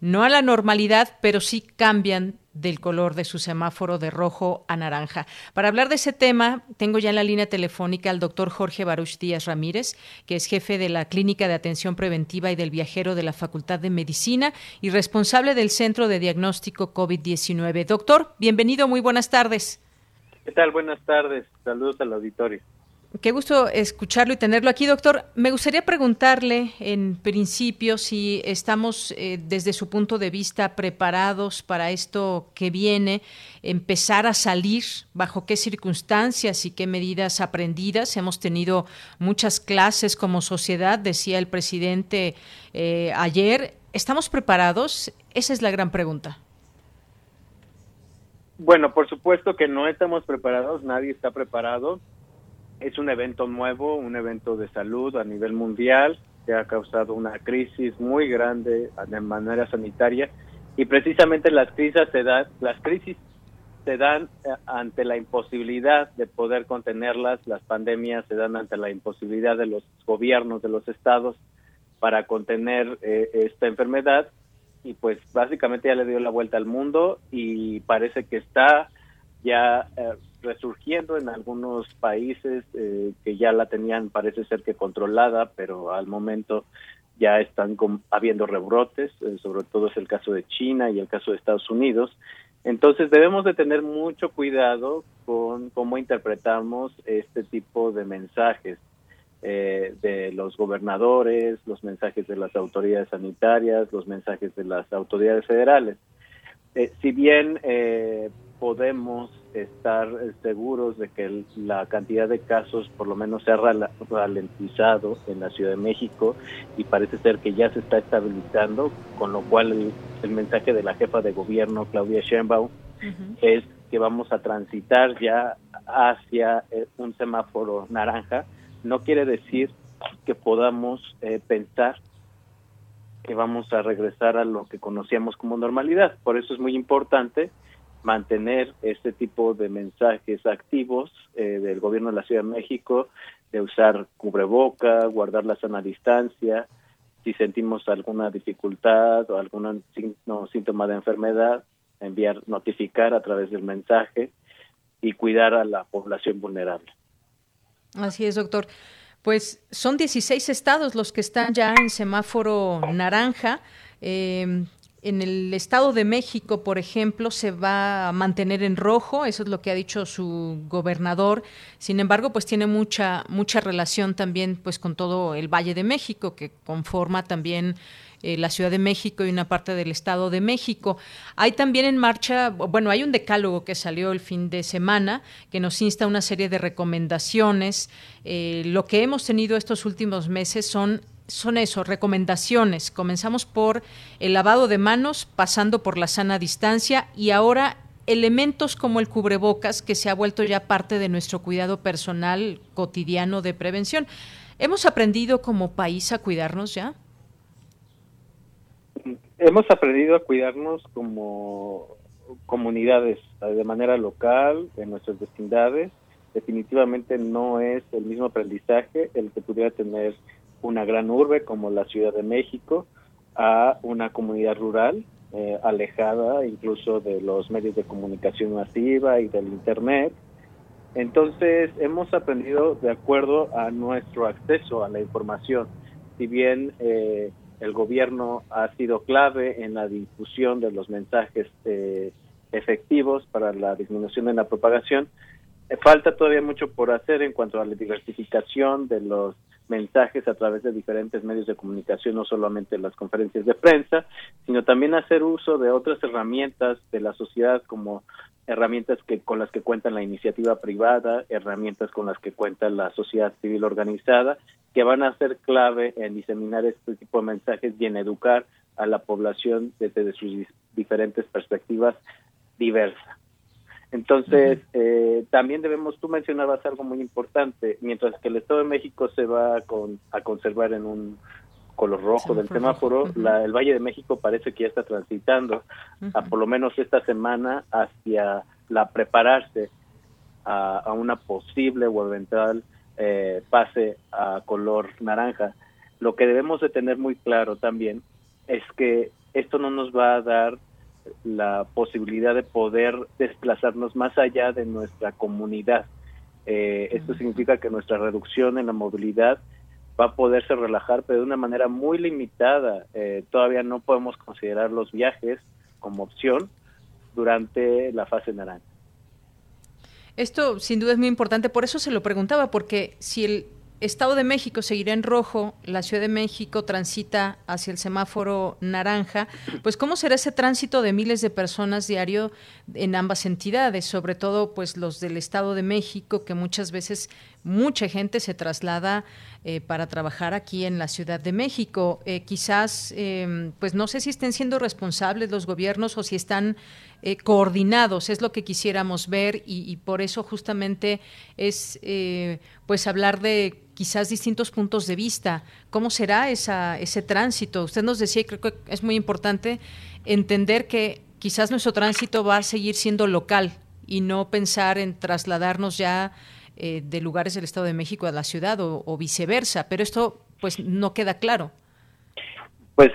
no a la normalidad, pero sí cambian del color de su semáforo de rojo a naranja. Para hablar de ese tema, tengo ya en la línea telefónica al doctor Jorge Baruch Díaz Ramírez, que es jefe de la Clínica de Atención Preventiva y del Viajero de la Facultad de Medicina y responsable del Centro de Diagnóstico COVID-19. Doctor, bienvenido, muy buenas tardes. ¿Qué tal? Buenas tardes. Saludos al auditorio. Qué gusto escucharlo y tenerlo aquí, doctor. Me gustaría preguntarle en principio si estamos eh, desde su punto de vista preparados para esto que viene, empezar a salir, bajo qué circunstancias y qué medidas aprendidas. Hemos tenido muchas clases como sociedad, decía el presidente eh, ayer. ¿Estamos preparados? Esa es la gran pregunta. Bueno, por supuesto que no estamos preparados, nadie está preparado es un evento nuevo, un evento de salud a nivel mundial que ha causado una crisis muy grande de manera sanitaria. Y precisamente las crisis se dan, las crisis se dan eh, ante la imposibilidad de poder contenerlas, las pandemias se dan ante la imposibilidad de los gobiernos de los estados para contener eh, esta enfermedad. Y pues básicamente ya le dio la vuelta al mundo y parece que está ya eh, resurgiendo en algunos países eh, que ya la tenían, parece ser que controlada, pero al momento ya están habiendo rebrotes, eh, sobre todo es el caso de China y el caso de Estados Unidos. Entonces debemos de tener mucho cuidado con cómo interpretamos este tipo de mensajes eh, de los gobernadores, los mensajes de las autoridades sanitarias, los mensajes de las autoridades federales. Eh, si bien eh, podemos estar seguros de que la cantidad de casos por lo menos se ha ralentizado en la Ciudad de México y parece ser que ya se está estabilizando, con lo cual el, mensaje de la jefa de gobierno, Claudia Sheinbaum, es que vamos a transitar ya hacia un semáforo naranja, no quiere decir que podamos eh, pensar que vamos a regresar a lo que conocíamos como normalidad. Por eso es muy importante mantener este tipo de mensajes activos eh, del gobierno de la Ciudad de México, de usar cubreboca, guardar la sana distancia, si sentimos alguna dificultad o algún síntoma de enfermedad, enviar, notificar a través del mensaje y cuidar a la población vulnerable. Así es, doctor. Pues son 16 estados los que están ya en semáforo naranja. Em, en el Estado de México, por ejemplo, se va a mantener en rojo, eso es lo que ha dicho su gobernador. Sin embargo, pues tiene mucha mucha relación también pues con todo el Valle de México que conforma también eh, la Ciudad de México y una parte del Estado de México. Hay también en marcha, bueno, hay un decálogo que salió el fin de semana que nos insta a una serie de recomendaciones. Eh, lo que hemos tenido estos últimos meses son son eso, recomendaciones. Comenzamos por el lavado de manos, pasando por la sana distancia y ahora elementos como el cubrebocas, que se ha vuelto ya parte de nuestro cuidado personal cotidiano de prevención. ¿Hemos aprendido como país a cuidarnos ya? hemos aprendido a cuidarnos como comunidades de manera local, en nuestras vecindades. Definitivamente no es el mismo aprendizaje el que pudiera tener una gran urbe como la Ciudad de México a una comunidad rural eh, alejada incluso de los medios de comunicación masiva y del Internet. Entonces hemos aprendido de acuerdo a nuestro acceso a la información. Si bien eh, el gobierno ha sido clave en la difusión de los mensajes eh, efectivos para la disminución de la propagación. Eh, falta todavía mucho por hacer en cuanto a la diversificación de los mensajes a través de diferentes medios de comunicación, no solamente las conferencias de prensa, sino también hacer uso de otras herramientas de la sociedad como herramientas que con las que cuenta la iniciativa privada, herramientas con las que cuenta la sociedad civil organizada, que van a ser clave en diseminar este tipo de mensajes y en educar a la población desde sus diferentes perspectivas diversas. Entonces, eh, también debemos, tú mencionabas algo muy importante, mientras que el Estado de México se va con, a conservar en un color rojo del semáforo, el Valle de México parece que ya está transitando, a por lo menos esta semana, hacia la prepararse a, una posible o eventual eh, pase a color naranja. Lo que debemos de tener muy claro también es que esto no nos va a dar la posibilidad de poder desplazarnos más allá de nuestra comunidad. Eh, esto significa que nuestra reducción en la movilidad va a poderse relajar, pero de una manera muy limitada. Eh, todavía no podemos considerar los viajes como opción durante la fase naranja. Esto sin duda es muy importante, por eso se lo preguntaba, porque si el Estado de México seguirá en rojo, la Ciudad de México transita hacia el semáforo naranja, pues cómo será ese tránsito de miles de personas diario en ambas entidades, sobre todo pues los del Estado de México que muchas veces mucha gente se traslada eh, para trabajar aquí en la Ciudad de México. Eh, quizás, em, pues no sé si estén siendo responsables los gobiernos o si están eh, coordinados, es lo que quisiéramos ver y, y por eso justamente es pues hablar de quizás distintos puntos de vista. ¿Cómo será esa, ese tránsito? Usted nos decía, y creo que es muy importante entender que quizás nuestro tránsito va a seguir siendo local y no pensar en trasladarnos ya eh, de lugares del Estado de México a la ciudad o, viceversa, pero esto pues no queda claro. Pues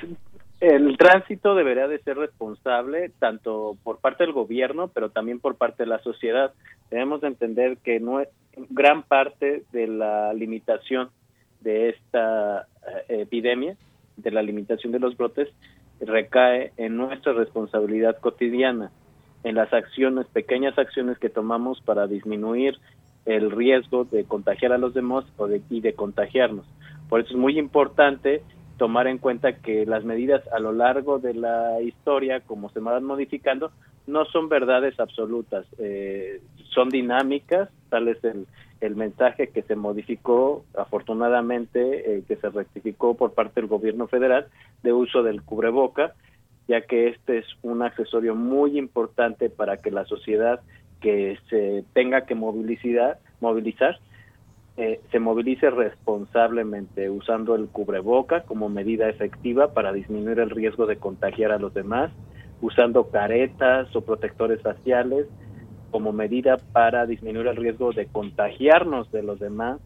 el tránsito debería de ser responsable tanto por parte del gobierno, pero también por parte de la sociedad. Debemos de entender que no es, gran parte de la limitación de esta eh, epidemia de la limitación de los brotes recae en nuestra responsabilidad cotidiana, en las acciones, pequeñas acciones que tomamos para disminuir el riesgo de contagiar a los demás o de, y de contagiarnos. Por eso es muy importante tomar en cuenta que las medidas a lo largo de la historia, como se van modificando, no son verdades absolutas, eh, son dinámicas, tal es el, el mensaje que se modificó, afortunadamente, eh, que se rectificó por parte del gobierno federal de uso del cubreboca, ya que este es un accesorio muy importante para que la sociedad que se tenga que movilizar, movilizar eh, se movilice responsablemente usando el cubreboca como medida efectiva para disminuir el riesgo de contagiar a los demás, usando caretas o protectores faciales como medida para disminuir el riesgo de contagiarnos de los demás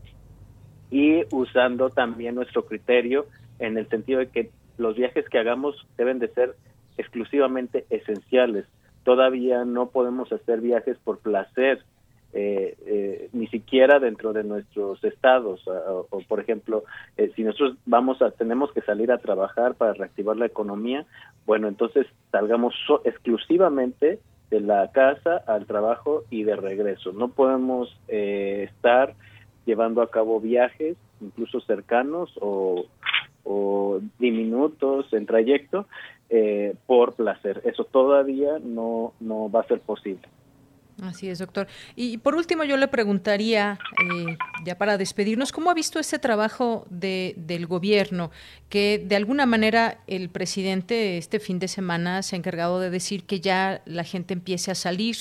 y usando también nuestro criterio en el sentido de que los viajes que hagamos deben de ser exclusivamente esenciales. Todavía no podemos hacer viajes por placer, eh, eh, ni siquiera dentro de nuestros estados. O, por ejemplo eh, si nosotros vamos a tenemos que salir a trabajar para reactivar la economía bueno entonces salgamos exclusivamente de la casa al trabajo y de regreso. No podemos estar llevando a cabo viajes incluso cercanos o, o diminutos en trayecto por placer. Eso todavía no no va a ser posible Así es, doctor. Y por último, yo le preguntaría, eh, ya para despedirnos, ¿cómo ha visto ese trabajo de, del gobierno? Que de alguna manera el presidente este fin de semana se ha encargado de decir que ya la gente empiece a salir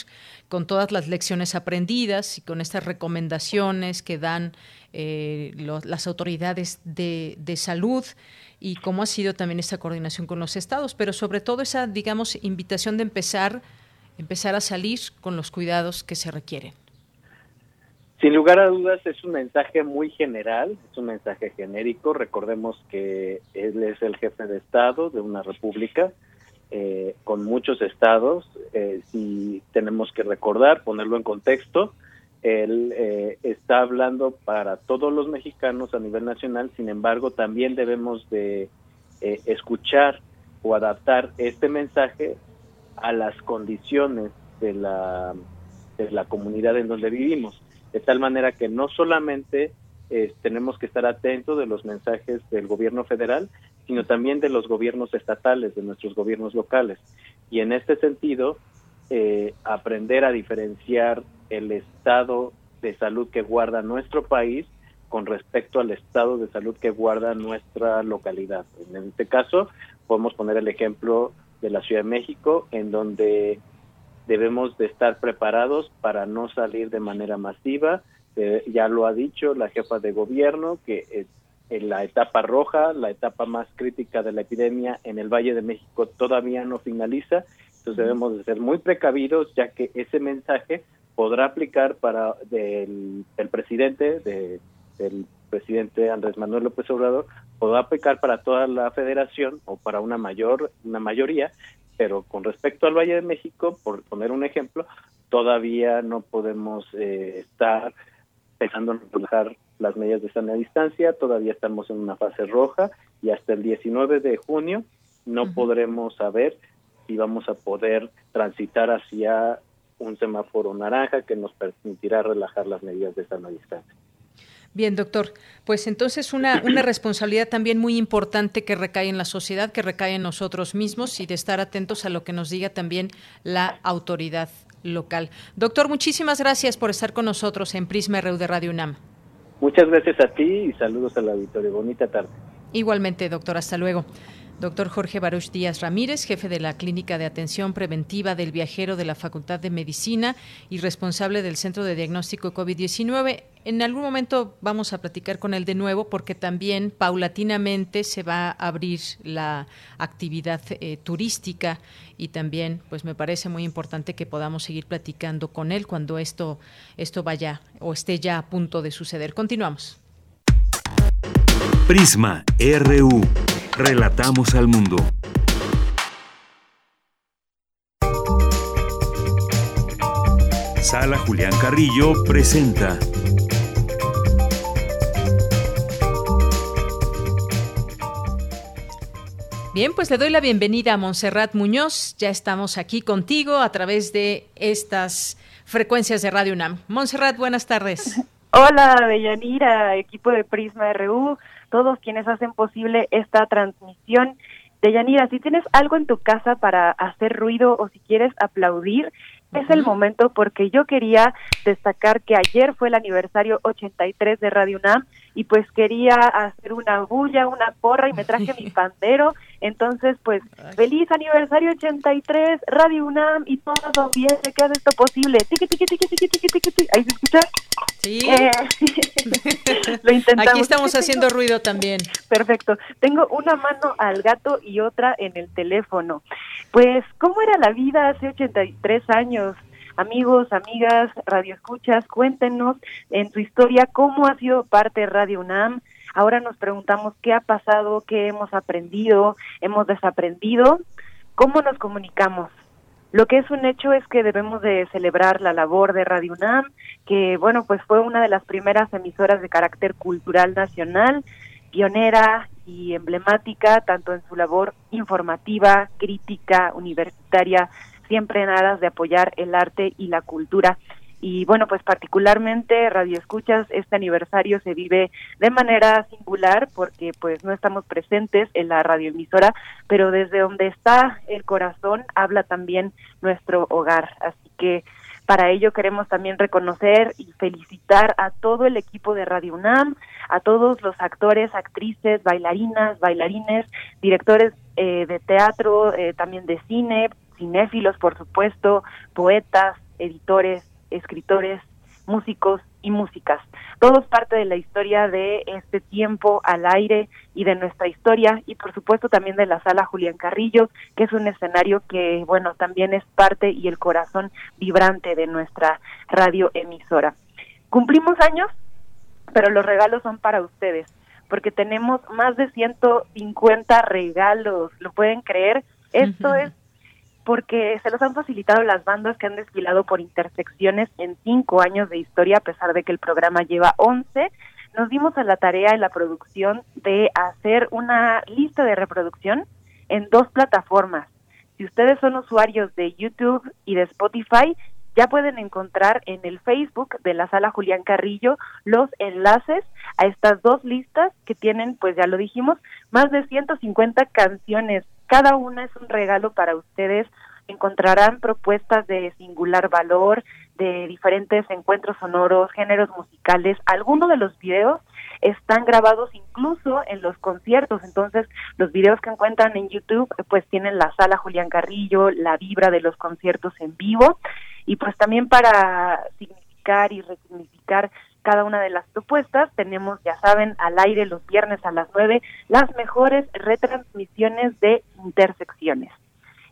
con todas las lecciones aprendidas y con estas recomendaciones que dan eh, las autoridades de, de salud y cómo ha sido también esa coordinación con los estados, pero sobre todo esa, digamos, invitación de empezar empezar a salir con los cuidados que se requieren. Sin lugar a dudas es un mensaje muy general, es un mensaje genérico. Recordemos que él es el jefe de Estado de una república eh, con muchos estados. Eh, si tenemos que recordar, ponerlo en contexto, él eh, está hablando para todos los mexicanos a nivel nacional. Sin embargo, también debemos de escuchar o adaptar este mensaje a las condiciones de la, de la comunidad en donde vivimos, de tal manera que no solamente eh, tenemos que estar atentos de los mensajes del gobierno federal, sino también de los gobiernos estatales, de nuestros gobiernos locales. Y en este sentido, eh, aprender a diferenciar el estado de salud que guarda nuestro país con respecto al estado de salud que guarda nuestra localidad. En este caso, podemos poner el ejemplo de la Ciudad de México, en donde debemos de estar preparados para no salir de manera masiva. Eh, ya lo ha dicho la jefa de gobierno, que en la etapa roja, la etapa más crítica de la epidemia en el Valle de México todavía no finaliza, entonces debemos de ser muy precavidos, ya que ese mensaje podrá aplicar para del, el presidente, de, del presidente Andrés Manuel López Obrador, podrá aplicar para toda la federación o para una mayor una mayoría, pero con respecto al Valle de México, por poner un ejemplo, todavía no podemos eh, estar pensando en relajar las medidas de sana distancia, todavía estamos en una fase roja y hasta el 19 de junio no podremos saber si vamos a poder transitar hacia un semáforo naranja que nos permitirá relajar las medidas de sana distancia. Bien, doctor. Pues entonces una, una responsabilidad también muy importante que recae en la sociedad, que recae en nosotros mismos y de estar atentos a lo que nos diga también la autoridad local. Doctor, muchísimas gracias por estar con nosotros en Prisma RU de Radio UNAM. Muchas gracias a ti y saludos a la auditorio. Bonita tarde. Igualmente, doctor. Hasta luego. Doctor Jorge Baruch Díaz Ramírez, jefe de la Clínica de Atención Preventiva del Viajero de la Facultad de Medicina y responsable del Centro de Diagnóstico COVID-19. En algún momento vamos a platicar con él de nuevo porque también paulatinamente se va a abrir la actividad eh, turística y también pues me parece muy importante que podamos seguir platicando con él cuando esto, esto vaya o esté ya a punto de suceder. Continuamos. Prisma RU. Relatamos al mundo. Sala Julián Carrillo presenta. Bien, pues le doy la bienvenida a Montserrat Muñoz. Ya estamos aquí contigo a través de estas frecuencias de Radio UNAM. Montserrat, buenas tardes. Hola, Deyanira, equipo de Prisma RU, todos quienes hacen posible esta transmisión. Deyanira, si tienes algo en tu casa para hacer ruido o si quieres aplaudir, es el momento porque yo quería destacar que ayer fue el aniversario 83 de Radio UNAM y pues quería hacer una bulla, una porra y me traje mi [laughs] pandero. Entonces, pues, feliz aniversario 83, Radio UNAM y todo bien que hace esto posible. Tiki, tiki, tiki, tiki, tiki, tiki, ¿Ahí se escucha? Sí. Eh, [laughs] lo intentamos. Aquí estamos haciendo ruido también. Perfecto. Tengo una mano al gato y otra en el teléfono. Pues, ¿cómo era la vida hace 83 años? Amigos, amigas, radioescuchas, cuéntenos en su historia cómo ha sido parte de Radio UNAM. Ahora nos preguntamos qué ha pasado, qué hemos aprendido, hemos desaprendido, cómo nos comunicamos. Lo que es un hecho es que debemos de celebrar la labor de Radio UNAM, que bueno, pues fue una de las primeras emisoras de carácter cultural nacional, pionera y emblemática tanto en su labor informativa, crítica, universitaria, siempre en aras de apoyar el arte y la cultura. Y bueno, pues particularmente Radio Escuchas, este aniversario se vive de manera singular porque pues no estamos presentes en la radioemisora, pero desde donde está el corazón habla también nuestro hogar. Así que para ello queremos también reconocer y felicitar a todo el equipo de Radio UNAM, a todos los actores, actrices, bailarinas, bailarines, directores eh, de teatro, eh, también de cine, cinéfilos, por supuesto, poetas, editores, escritores, músicos y músicas. Todos parte de la historia de este tiempo al aire y de nuestra historia y por supuesto también de la sala Julián Carrillo, que es un escenario que, bueno, también es parte y el corazón vibrante de nuestra radio emisora. Cumplimos años, pero los regalos son para ustedes, porque tenemos más de 150 regalos, ¿lo pueden creer? Esto es porque se los han facilitado las bandas que han desfilado por intersecciones en cinco años de historia, a pesar de que el programa lleva once. Nos dimos a la tarea en la producción de hacer una lista de reproducción en dos plataformas. Si ustedes son usuarios de YouTube y de Spotify, ya pueden encontrar en el Facebook de la sala Julián Carrillo los enlaces a estas dos listas que tienen, pues ya lo dijimos, más de 150 canciones cada una es un regalo para ustedes. Encontrarán propuestas de singular valor, de diferentes encuentros sonoros, géneros musicales. Algunos de los videos están grabados incluso en los conciertos. Entonces, los videos que encuentran en YouTube, pues tienen la sala Julián Carrillo, la vibra de los conciertos en vivo. Y pues también para significar y resignificar cada una de las propuestas. Tenemos, ya saben, al aire los viernes a las 9 las mejores retransmisiones de intersecciones.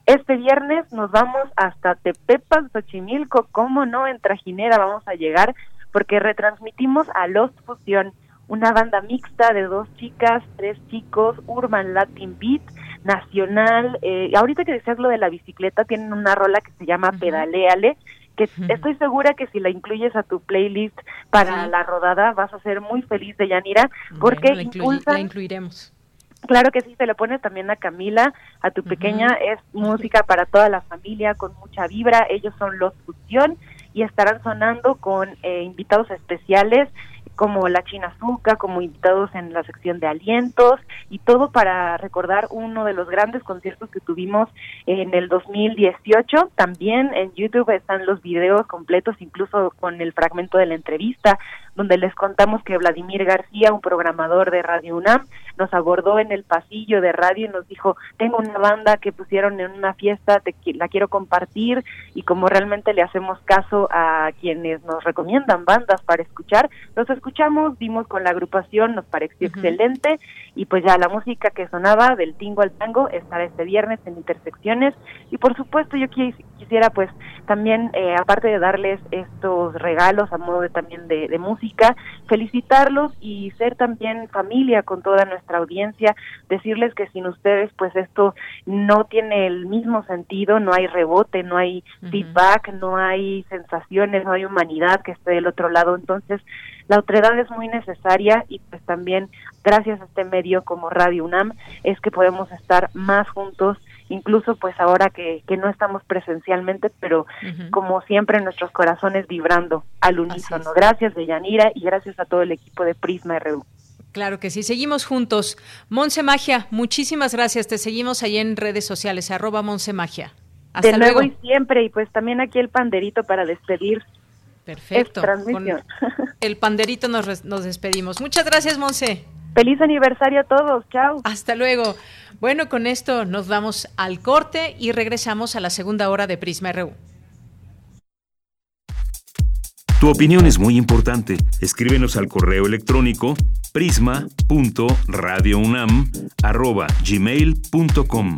Este viernes nos vamos hasta Tepepan, Xochimilco, cómo no, en Trajinera vamos a llegar porque retransmitimos a Los Fusión, una banda mixta de dos chicas, tres chicos, Urban Latin Beat, nacional. Eh, ahorita que decías lo de la bicicleta, tienen una rola que se llama Pedaleale, que estoy segura que si la incluyes a tu playlist para la rodada vas a ser muy feliz de Yanira porque la, incluiremos. Claro que sí, te lo pones también a Camila, a tu pequeña, es música para toda la familia con mucha vibra, ellos son Los Fusión y estarán sonando con eh, invitados especiales como la China Azúcar, como invitados en la sección de alientos y todo para recordar uno de los grandes conciertos que tuvimos en el 2018. También en YouTube están los videos completos, incluso con el fragmento de la entrevista, donde les contamos que Vladimir García, un programador de Radio UNAM, nos abordó en el pasillo de radio y nos dijo, tengo una banda que pusieron en una fiesta, te, la quiero compartir y como realmente le hacemos caso a quienes nos recomiendan bandas para escuchar, los escuchamos, vimos con la agrupación, nos pareció excelente y pues ya la música que sonaba del tingo al tango estará este viernes en Intersecciones y por supuesto yo quisiera pues también, eh, aparte de darles estos regalos a modo de también de música, felicitarlos y ser también familia con toda nuestra audiencia, decirles que sin ustedes pues esto no tiene el mismo sentido, no hay rebote, no hay feedback, no hay sensaciones, no hay humanidad que esté del otro lado, entonces la otredad es muy necesaria y pues también gracias a este medio como Radio UNAM es que podemos estar más juntos incluso pues ahora que, que no estamos presencialmente, pero como siempre nuestros corazones vibrando al unísono. Gracias Deyanira y gracias a todo el equipo de Prisma RU. Claro que sí, seguimos juntos. Monse Magia, muchísimas gracias. Te seguimos ahí en redes sociales, arroba Monse Magia. Hasta de luego y siempre, y pues también aquí el panderito para despedir. Perfecto. el panderito nos, nos despedimos. Muchas gracias, Monse. Feliz aniversario a todos, chao. Hasta luego. Bueno, con esto nos vamos al corte y regresamos a la segunda hora de Prisma RU. Tu opinión es muy importante. Escríbenos al correo electrónico prisma.radiounam@gmail.com.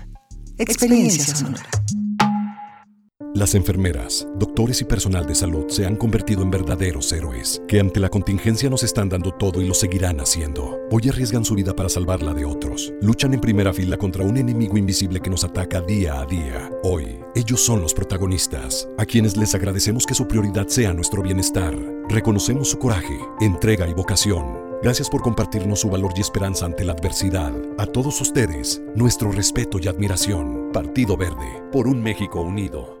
Experiencia sonora. Las enfermeras, doctores y personal de salud se han convertido en verdaderos héroes, que ante la contingencia nos están dando todo y lo seguirán haciendo. Hoy arriesgan su vida para salvarla de otros. Luchan en primera fila contra un enemigo invisible que nos ataca día a día. Hoy, ellos son los protagonistas, a quienes les agradecemos que su prioridad sea nuestro bienestar. Reconocemos su coraje, entrega y vocación Gracias por compartirnos su valor y esperanza ante la adversidad. A todos ustedes, nuestro respeto y admiración. Partido Verde, por un México unido.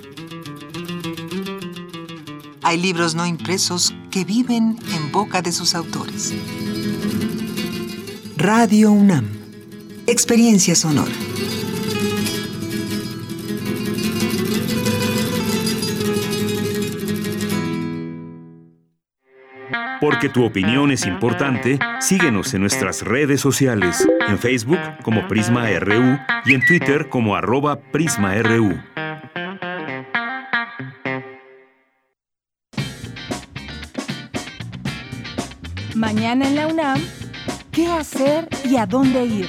Hay libros no impresos que viven en boca de sus autores. Radio UNAM. Experiencia sonora. Porque tu opinión es importante, síguenos en nuestras redes sociales, en Facebook como Prisma RU y en Twitter como arroba PrismaRU. Mañana en la UNAM, ¿qué hacer y a dónde ir?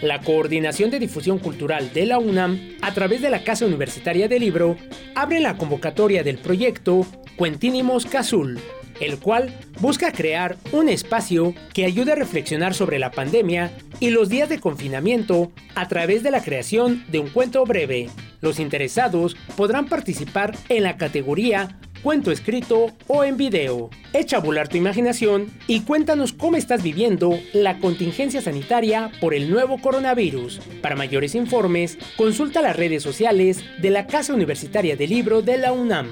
La Coordinación de Difusión Cultural de la UNAM, a través de la Casa Universitaria del Libro, abre la convocatoria del proyecto Cuentínimos Cazul, el cual busca crear un espacio que ayude a reflexionar sobre la pandemia y los días de confinamiento a través de la creación de un cuento breve. Los interesados podrán participar en la categoría cuento escrito o en video. Echa a volar tu imaginación y cuéntanos cómo estás viviendo la contingencia sanitaria por el nuevo coronavirus. Para mayores informes, consulta las redes sociales de la Casa Universitaria del Libro de la UNAM.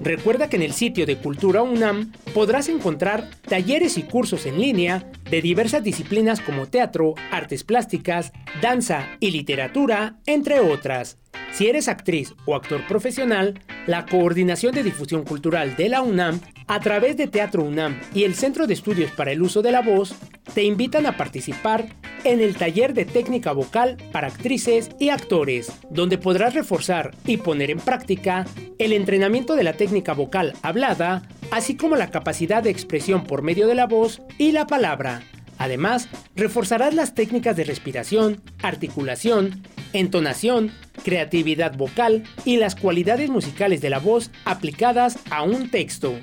Recuerda que en el sitio de Cultura UNAM podrás encontrar talleres y cursos en línea de diversas disciplinas como teatro, artes plásticas, danza y literatura, entre otras. Si eres actriz o actor profesional, la Coordinación de Difusión Cultural de la UNAM, a través de Teatro UNAM y el Centro de Estudios para el Uso de la Voz, te invitan a participar en el taller de técnica vocal para actrices y actores, donde podrás reforzar y poner en práctica el entrenamiento de la técnica vocal hablada, así como la capacidad de expresión por medio de la voz y la palabra. Además, reforzarás las técnicas de respiración, articulación, entonación, creatividad vocal y las cualidades musicales de la voz aplicadas a un texto.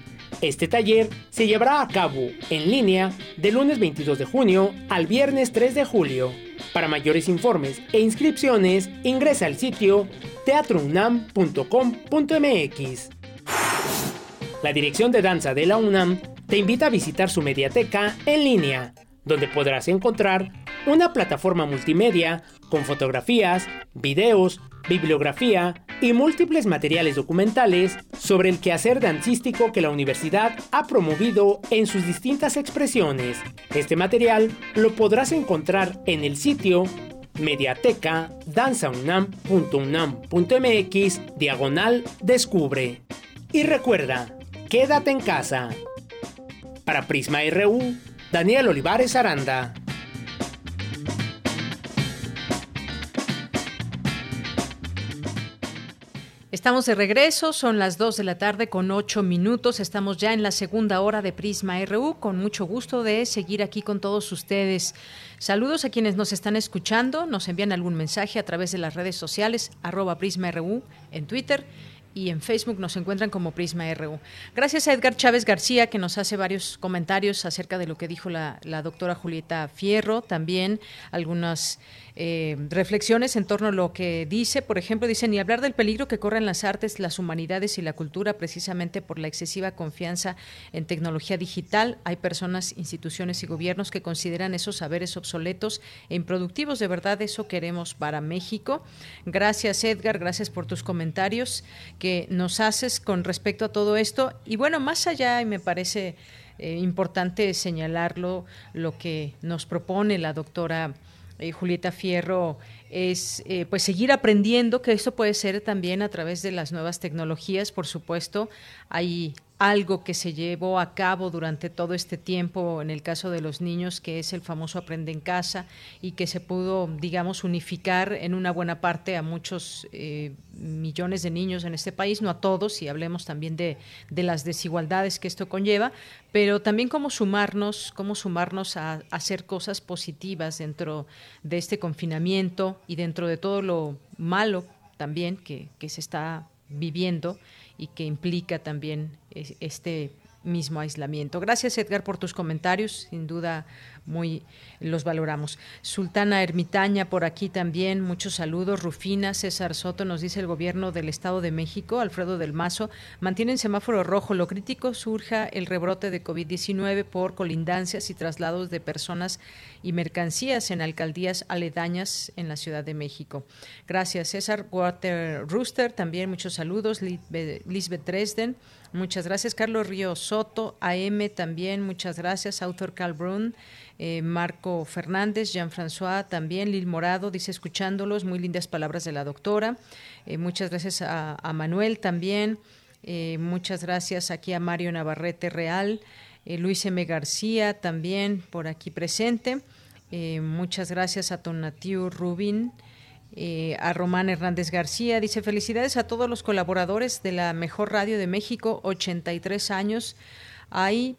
Este taller se llevará a cabo en línea de lunes 22 de junio al viernes 3 de julio. Para mayores informes e inscripciones, ingresa al sitio teatrounam.com.mx. La Dirección de Danza de la UNAM te invita a visitar su mediateca en línea donde podrás encontrar una plataforma multimedia con fotografías, videos, bibliografía y múltiples materiales documentales sobre el quehacer dancístico que la universidad ha promovido en sus distintas expresiones. Este material lo podrás encontrar en el sitio mediateca danzaunam.unam.mx diagonal descubre. Y recuerda, quédate en casa. Para Prisma RU, Daniel Olivares Aranda. Estamos de regreso, son las 2 de la tarde con 8 minutos, estamos ya en la segunda hora de Prisma RU, con mucho gusto de seguir aquí con todos ustedes. Saludos a quienes nos están escuchando, nos envían algún mensaje a través de las redes sociales, arroba Prisma RU en Twitter y en Facebook nos encuentran como Prisma RU. Gracias a Edgar Chávez García que nos hace varios comentarios acerca de lo que dijo la, doctora Julieta Fierro, también algunas eh, reflexiones en torno a lo que dice, por ejemplo, dice, ni hablar del peligro que corren las artes, las humanidades y la cultura precisamente por la excesiva confianza en tecnología digital. Hay personas, instituciones y gobiernos que consideran esos saberes obsoletos e improductivos. De verdad, eso queremos para México. Gracias, Edgar, gracias por tus comentarios que nos haces con respecto a todo esto. Y bueno, más allá, y me parece eh, importante señalarlo, lo que nos propone la doctora eh, Julieta Fierro es eh, pues seguir aprendiendo que esto puede ser también a través de las nuevas tecnologías por supuesto. Hay algo que se llevó a cabo durante todo este tiempo en el caso de los niños, que es el famoso Aprende en Casa, y que se pudo, digamos, unificar en una buena parte a muchos eh, millones de niños en este país, no a todos, y hablemos también de, de, las desigualdades que esto conlleva, pero también cómo sumarnos, cómo sumarnos a, a hacer cosas positivas dentro de este confinamiento y dentro de todo lo malo también que, que se está viviendo y que implica también este mismo aislamiento. Gracias Edgar por tus comentarios, sin duda muy los valoramos. Sultana Ermitaña por aquí también, muchos saludos. Rufina, César Soto nos dice el gobierno del Estado de México, Alfredo del Mazo, mantiene en semáforo rojo. Lo crítico surja el rebrote de COVID-19 por colindancias y traslados de personas y mercancías en alcaldías aledañas en la Ciudad de México. Gracias César. Water Rooster, también muchos saludos. Lisbeth Dresden. Muchas gracias, Carlos Río Soto, AM también, muchas gracias, autor Carl Brun, eh, Marco Fernández, Jean-François también, Lil Morado, dice escuchándolos, muy lindas palabras de la doctora. Eh, muchas gracias a, Manuel también, eh, muchas gracias aquí a Mario Navarrete Real, Luis M. García también por aquí presente. muchas gracias a Tonatiu Rubin. A Román Hernández García. Dice, felicidades a todos los colaboradores de la Mejor Radio de México, 83 años. Ahí,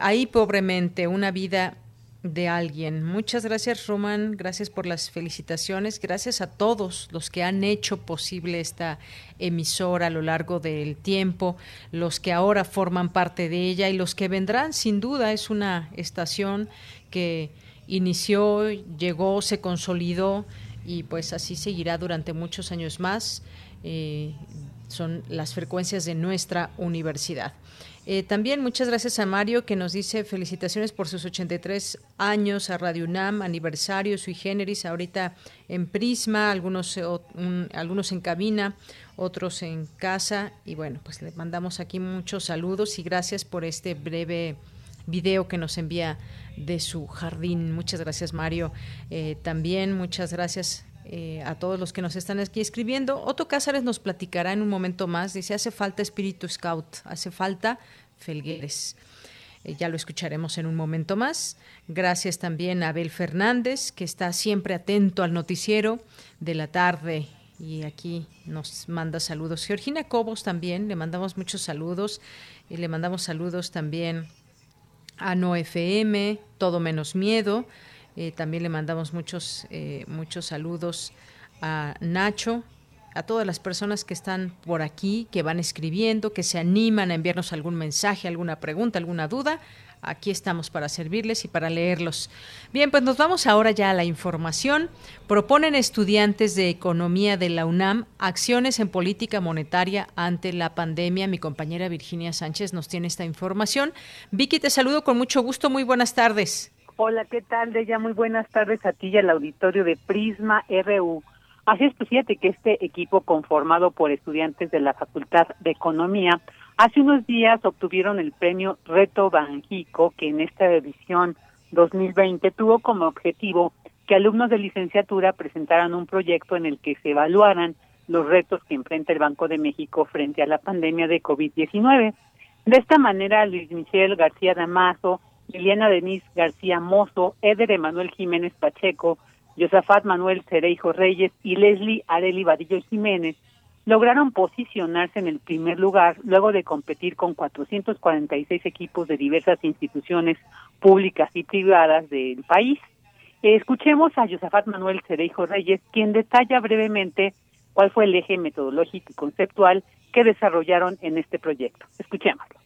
ahí pobremente, una vida de alguien. Muchas gracias, Román. Gracias por las felicitaciones. Gracias a todos los que han hecho posible esta emisora a lo largo del tiempo, los que ahora forman parte de ella y los que vendrán. Sin duda, es una estación que inició, llegó, se consolidó y pues así seguirá durante muchos años más. Eh, son las frecuencias de nuestra universidad. Eh, también muchas gracias a Mario que nos dice felicitaciones por sus 83 años a Radio UNAM, aniversario sui generis, ahorita en Prisma, algunos, eh, algunos en cabina, otros en casa. Y bueno, pues le mandamos aquí muchos saludos y gracias por este breve video que nos envía de su jardín. Muchas gracias Mario. Eh, también muchas gracias a todos los que nos están aquí escribiendo. Otto Cázares nos platicará en un momento más. Dice, hace falta espíritu scout, hace falta Felgueres. Eh, ya lo escucharemos en un momento más. Gracias también a Abel Fernández, que está siempre atento al noticiero de la tarde y aquí nos manda saludos. Georgina Cobos también, le mandamos muchos saludos y le mandamos saludos también a No FM, Todo Menos Miedo. Eh, también le mandamos muchos, eh, muchos saludos a Nacho, a todas las personas que están por aquí, que van escribiendo, que se animan a enviarnos algún mensaje, alguna pregunta, alguna duda. Aquí estamos para servirles y para leerlos. Bien, pues nos vamos ahora ya a la información. Proponen estudiantes de economía de la UNAM acciones en política monetaria ante la pandemia. Mi compañera Virginia Sánchez nos tiene esta información. Vicky, te saludo con mucho gusto. Muy buenas tardes. Hola, ¿qué tal, Deya? Muy buenas tardes a ti y al auditorio de Prisma RU. Así es, fíjate que este equipo conformado por estudiantes de la Facultad de Economía hace unos días obtuvieron el premio Reto Banjico, que en esta edición 2020 tuvo como objetivo que alumnos de licenciatura presentaran un proyecto en el que se evaluaran los retos que enfrenta el Banco de México frente a la pandemia de COVID-19. De esta manera, Luis Michel García Damaso, Liliana Denise García Mozo, Eder Emanuel Jiménez Pacheco, Josafat Manuel Cereijo Reyes y Leslie Areli Vadillo Jiménez lograron posicionarse en el primer lugar luego de competir con 446 equipos de diversas instituciones públicas y privadas del país. Escuchemos a Josafat Manuel Cereijo Reyes, quien detalla brevemente cuál fue el eje metodológico y conceptual que desarrollaron en este proyecto. Escuchémoslo.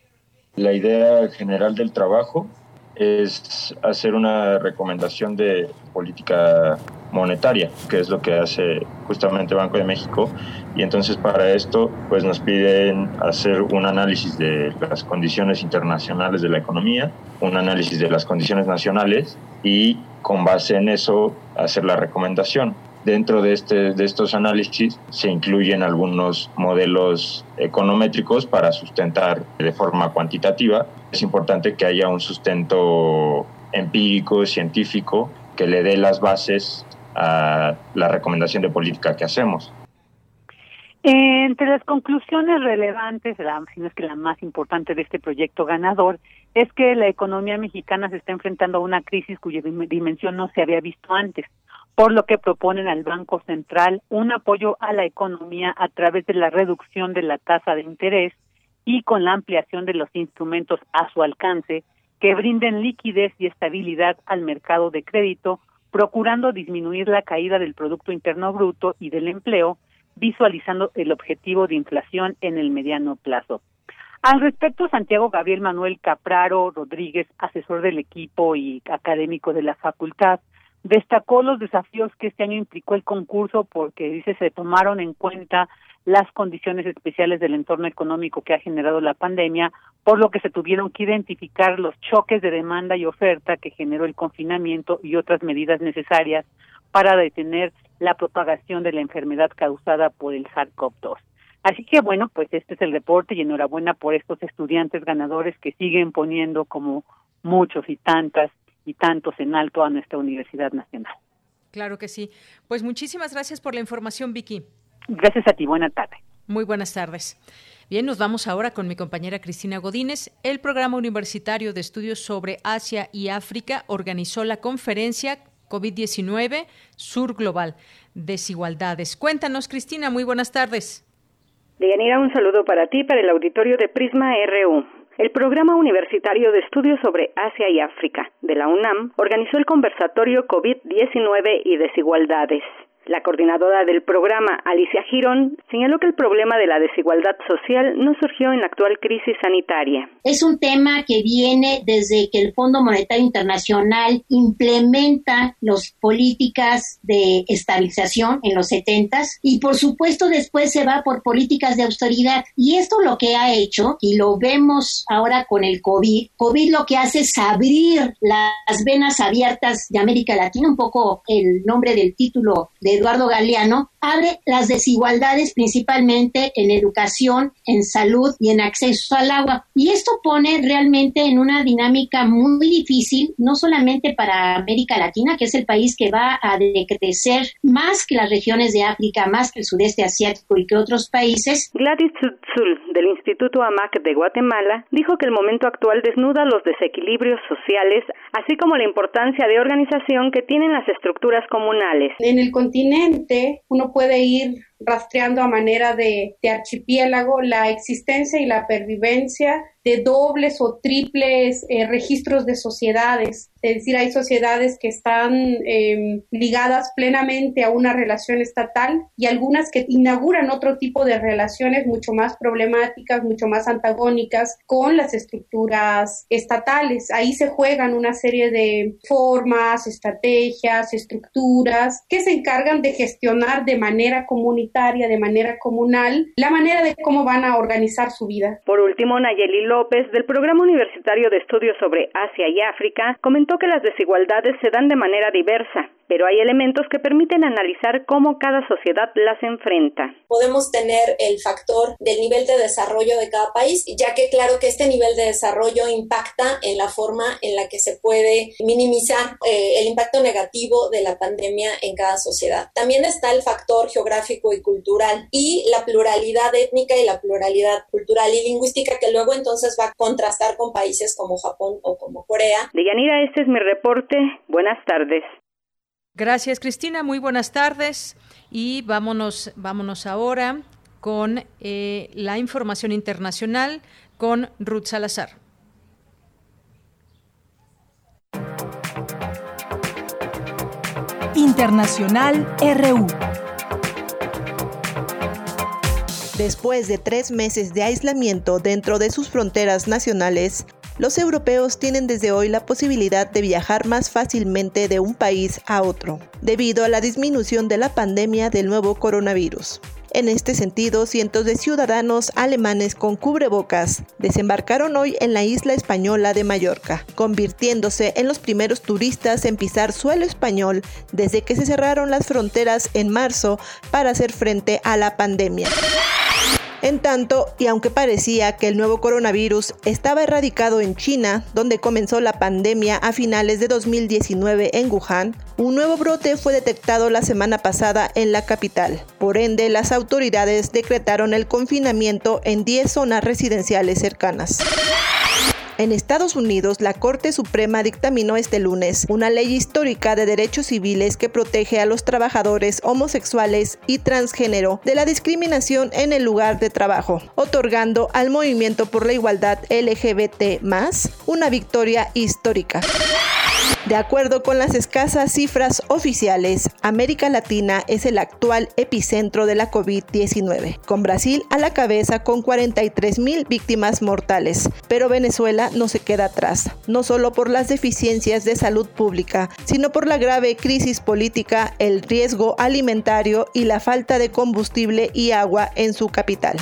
La idea general del trabajo es hacer una recomendación de política monetaria, que es lo que hace justamente Banco de México. Y entonces para esto pues nos piden hacer un análisis de las condiciones internacionales de la economía, un análisis de las condiciones nacionales y con base en eso hacer la recomendación. Dentro de, este, de estos análisis se incluyen algunos modelos econométricos para sustentar de forma cuantitativa. Es importante que haya un sustento empírico, científico, que le dé las bases a la recomendación de política que hacemos. Entre las conclusiones relevantes, la, si es que la más importante de este proyecto ganador, es que la economía mexicana se está enfrentando a una crisis cuya dimensión no se había visto antes por lo que proponen al Banco Central un apoyo a la economía a través de la reducción de la tasa de interés y con la ampliación de los instrumentos a su alcance que brinden liquidez y estabilidad al mercado de crédito, procurando disminuir la caída del Producto Interno Bruto y del empleo, visualizando el objetivo de inflación en el mediano plazo. Al respecto, Santiago Gabriel Manuel Capraro Rodríguez, asesor del equipo y académico de la facultad, Destacó los desafíos que este año implicó el concurso porque dice se tomaron en cuenta las condiciones especiales del entorno económico que ha generado la pandemia, por lo que se tuvieron que identificar los choques de demanda y oferta que generó el confinamiento y otras medidas necesarias para detener la propagación de la enfermedad causada por el SARS-CoV-2. Así que bueno, pues este es el reporte y enhorabuena por estos estudiantes ganadores que siguen poniendo como muchos y tantas y tantos en alto a nuestra Universidad Nacional. Claro que sí. Pues muchísimas gracias por la información, Vicky. Gracias a ti. Buenas tardes. Muy buenas tardes. Bien, nos vamos ahora con mi compañera Cristina Godínez. El Programa Universitario de Estudios sobre Asia y África organizó la conferencia COVID-19 Sur Global, Desigualdades. Cuéntanos, Cristina, muy buenas tardes. Deyanira, un saludo para ti, para el auditorio de Prisma RU. El Programa Universitario de Estudios sobre Asia y África de la UNAM organizó el conversatorio COVID-19 y desigualdades. La coordinadora del programa, Alicia Girón, señaló que el problema de la desigualdad social no surgió en la actual crisis sanitaria. Es un tema que viene desde que el Fondo Monetario Internacional implementa las políticas de estabilización en los 70 y por supuesto después se va por políticas de austeridad. Y esto lo que ha hecho, y lo vemos ahora con el COVID, COVID lo que hace es abrir las venas abiertas de América Latina, un poco el nombre del título de Eduardo Galeano, abre las desigualdades principalmente en educación, en salud y en acceso al agua. Y esto pone realmente en una dinámica muy difícil, no solamente para América Latina, que es el país que va a decrecer más que las regiones de África, más que el sudeste asiático y que otros países. Gladys Tzutzul, del Instituto AMAC de Guatemala, dijo que el momento actual desnuda los desequilibrios sociales, así como la importancia de organización que tienen las estructuras comunales. En el continente, uno puede ir rastreando a manera de, de archipiélago la existencia y la pervivencia de dobles o triples eh, registros de sociedades. Es decir, hay sociedades que están em, ligadas plenamente a una relación estatal y algunas que inauguran otro tipo de relaciones mucho más problemáticas, mucho más antagónicas con las estructuras estatales. Ahí se juegan una serie de formas, estrategias, estructuras que se encargan de gestionar de manera comunitaria, de manera comunal, la manera de cómo van a organizar su vida. Por último, Nayeli López, del Programa Universitario de Estudios sobre Asia y África, comentó que las desigualdades se dan de manera diversa, pero hay elementos que permiten analizar cómo cada sociedad las enfrenta. Podemos tener el factor del nivel de desarrollo de cada país, ya que claro que este nivel de desarrollo impacta en la forma en la que se puede minimizar eh, el impacto negativo de la pandemia en cada sociedad. También está el factor geográfico y cultural y la pluralidad étnica y la pluralidad cultural y lingüística que luego entonces va a contrastar con países como Japón o como Corea. Deyanira, este es mi reporte. Buenas tardes. Gracias, Cristina. Muy buenas tardes. Y vámonos, vámonos ahora con eh, la información internacional con Ruth Salazar. Internacional RU. Después de tres meses de aislamiento dentro de sus fronteras nacionales, los europeos tienen desde hoy la posibilidad de viajar más fácilmente de un país a otro, debido a la disminución de la pandemia del nuevo coronavirus. En este sentido, cientos de ciudadanos alemanes con cubrebocas desembarcaron hoy en la isla española de Mallorca, convirtiéndose en los primeros turistas en pisar suelo español desde que se cerraron las fronteras en marzo para hacer frente a la pandemia. En tanto, y aunque parecía que el nuevo coronavirus estaba erradicado en China, donde comenzó la pandemia a finales de 2019 en Wuhan, un nuevo brote fue detectado la semana pasada en la capital. Por ende, las autoridades decretaron el confinamiento en 10 zonas residenciales cercanas. En Estados Unidos, la Corte Suprema dictaminó este lunes una ley histórica de derechos civiles que protege a los trabajadores homosexuales y transgénero de la discriminación en el lugar de trabajo, otorgando al movimiento por la igualdad LGBT una victoria histórica. De acuerdo con las escasas cifras oficiales, América Latina es el actual epicentro de la COVID-19, con Brasil a la cabeza con 43 mil víctimas mortales. Pero Venezuela no se queda atrás, no solo por las deficiencias de salud pública, sino por la grave crisis política, el riesgo alimentario y la falta de combustible y agua en su capital.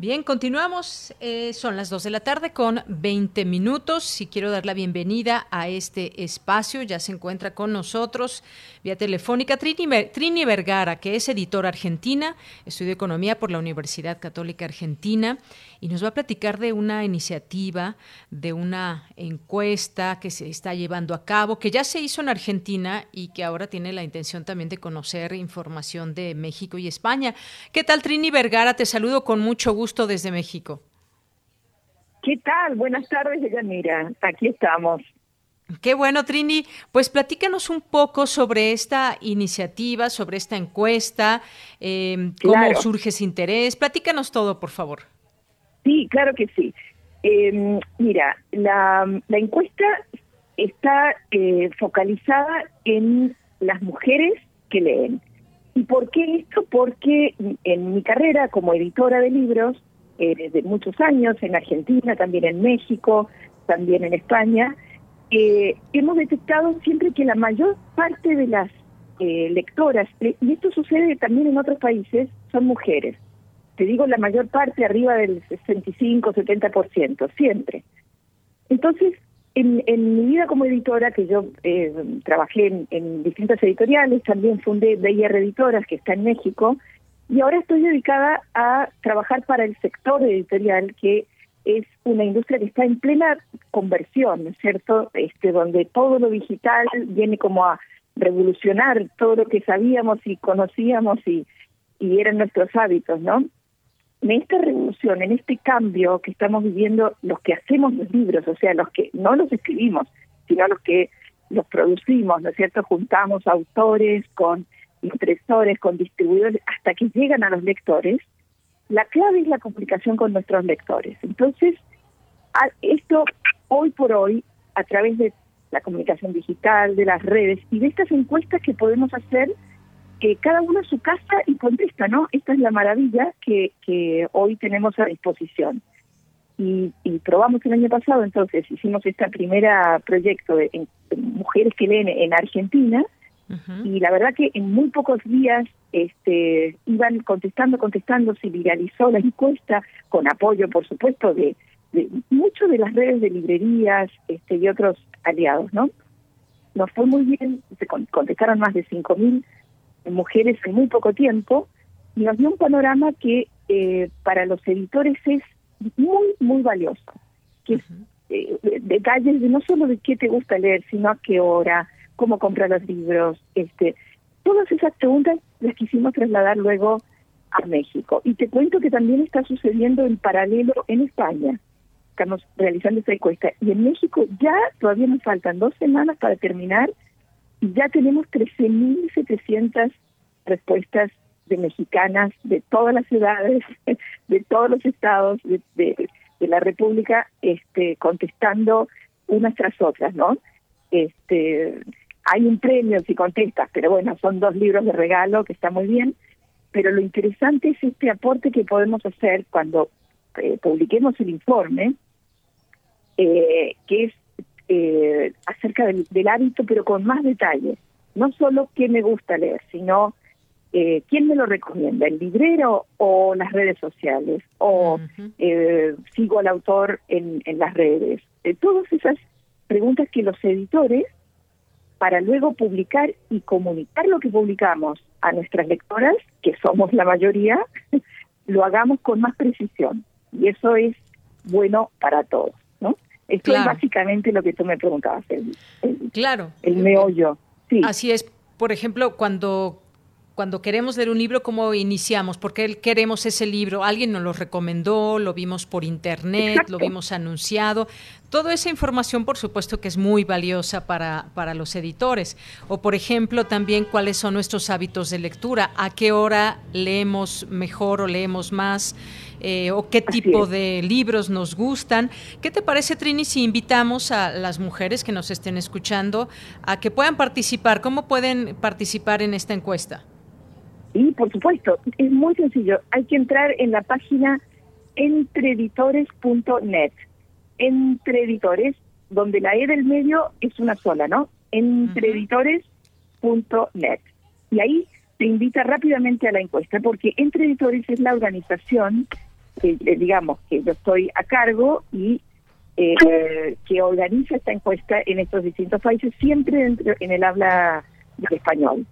Bien, continuamos. Eh, son las 2 de la tarde con 20 minutos y quiero dar la bienvenida a este espacio. Ya se encuentra con nosotros vía telefónica Trini, Trini Vergara, que es editora argentina, estudió economía por la Universidad Católica Argentina y nos va a platicar de una iniciativa, de una encuesta que se está llevando a cabo, que ya se hizo en Argentina y que ahora tiene la intención también de conocer información de México y España. ¿Qué tal, Trini Vergara? Te saludo con mucho gusto desde México. ¿Qué tal? Buenas tardes, Mira, Aquí estamos. Qué bueno, Trini. Pues platícanos un poco sobre esta iniciativa, sobre esta encuesta, eh, cómo surge ese interés. Platícanos todo, por favor. Sí, claro que sí. Em, mira, la, encuesta está eh, focalizada en las mujeres que leen. ¿Y por qué esto? Porque en mi carrera como editora de libros, eh, de muchos años, en Argentina, también en México, también en España, eh, hemos detectado siempre que la mayor parte de las eh, lectoras, y esto sucede también en otros países, son mujeres. Te digo la mayor parte, arriba del 65, 70%, siempre. Entonces, en, mi vida como editora, que yo eh, trabajé en, distintas editoriales, también fundé BIR Editoras, que está en México, y ahora estoy dedicada a trabajar para el sector editorial, que es una industria que está en plena conversión, ¿no es cierto? Este, donde todo lo digital viene como a revolucionar todo lo que sabíamos y conocíamos y, y eran nuestros hábitos, ¿no? En esta revolución, en este cambio que estamos viviendo, los que hacemos los libros, o sea, los que no los escribimos, sino los que los producimos, ¿no es cierto? Juntamos autores con impresores, con distribuidores, hasta que llegan a los lectores, la clave es la comunicación con nuestros lectores. Entonces, esto hoy por hoy, a través de la comunicación digital, de las redes y de estas encuestas que podemos hacer, que cada uno a su casa y contesta, ¿no? Esta es la maravilla que, que hoy tenemos a disposición. Y, probamos el año pasado, entonces hicimos este primer proyecto de, mujeres que leen en Argentina, y la verdad que en muy pocos días este, iban contestando, contestando, se viralizó la encuesta, con apoyo, por supuesto, de, de de las redes de librerías este, y otros aliados, ¿no? Nos fue muy bien, se contestaron más de 5.000 mujeres en muy poco tiempo y nos dio un panorama que eh, para los editores es muy, muy valioso. Que eh, detalles de no solo de qué te gusta leer, sino a qué hora, cómo comprar los libros, este, todas esas preguntas las quisimos trasladar luego a México. Y te cuento que también está sucediendo en paralelo en España estamos realizando esta encuesta. Y en México ya todavía nos faltan dos semanas para terminar y ya tenemos 13.700 respuestas de mexicanas de todas las ciudades, [laughs] de todos los estados de, la República, este, contestando unas tras otras, ¿no? Este, hay un premio si contestas, pero bueno, son dos libros de regalo que está muy bien. Pero lo interesante es este aporte que podemos hacer cuando eh, publiquemos el informe, eh, que es eh, acerca del, hábito, pero con más detalles. No solo qué me gusta leer, sino eh, quién me lo recomienda, el librero o las redes sociales, o eh, sigo al autor en, en las redes. todas esas preguntas que los editores, para luego publicar y comunicar lo que publicamos a nuestras lectoras, que somos la mayoría, [laughs] lo hagamos con más precisión. Y eso es bueno para todos. Esto es básicamente lo que tú me preguntabas, el, claro. el meollo. Sí. Así es. Por ejemplo, cuando cuando queremos leer un libro, ¿cómo iniciamos? ¿Por qué queremos ese libro? ¿Alguien nos lo recomendó? ¿Lo vimos por internet? ¿Lo vimos anunciado? Toda esa información, por supuesto, que es muy valiosa para, para los editores. O, por ejemplo, también cuáles son nuestros hábitos de lectura. ¿A qué hora leemos mejor o leemos más? Eh, o qué tipo de libros nos gustan. ¿Qué te parece, Trini, si invitamos a las mujeres que nos estén escuchando a que puedan participar? ¿Cómo pueden participar en esta encuesta? Y por supuesto, es muy sencillo. Hay que entrar en la página entreeditores.net. Entreeditores, donde la E del medio es una sola, ¿no? Entreeditores.net. Y ahí te invita rápidamente a la encuesta, porque Entre Editores es la organización, que, eh, digamos, que yo estoy a cargo y eh, que organiza esta encuesta en estos distintos países, siempre en el habla del español.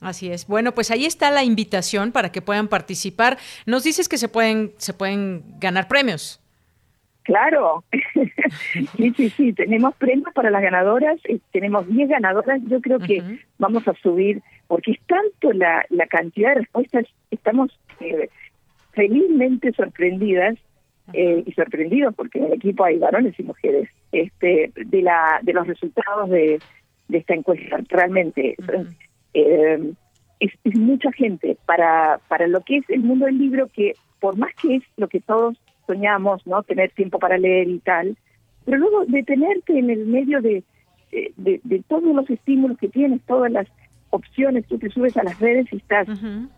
Así es. Bueno, pues ahí está la invitación para que puedan participar. Nos dices que se pueden se pueden ganar premios. Claro, [laughs] sí, sí, sí, tenemos premios para las ganadoras, eh, tenemos 10 ganadoras, yo creo que vamos a subir, porque es tanto la, la cantidad de respuestas, estamos eh, felizmente sorprendidas eh, y sorprendidos, porque en el equipo hay varones y mujeres, este, de, la, de los resultados de, de esta encuesta, realmente. Eh, es, mucha gente para, para lo que es el mundo del libro, que por más que es lo que todos soñamos, ¿no? Tener tiempo para leer y tal, pero luego detenerte en el medio de, de, de todos los estímulos que tienes, todas las opciones, tú te subes a las redes y estás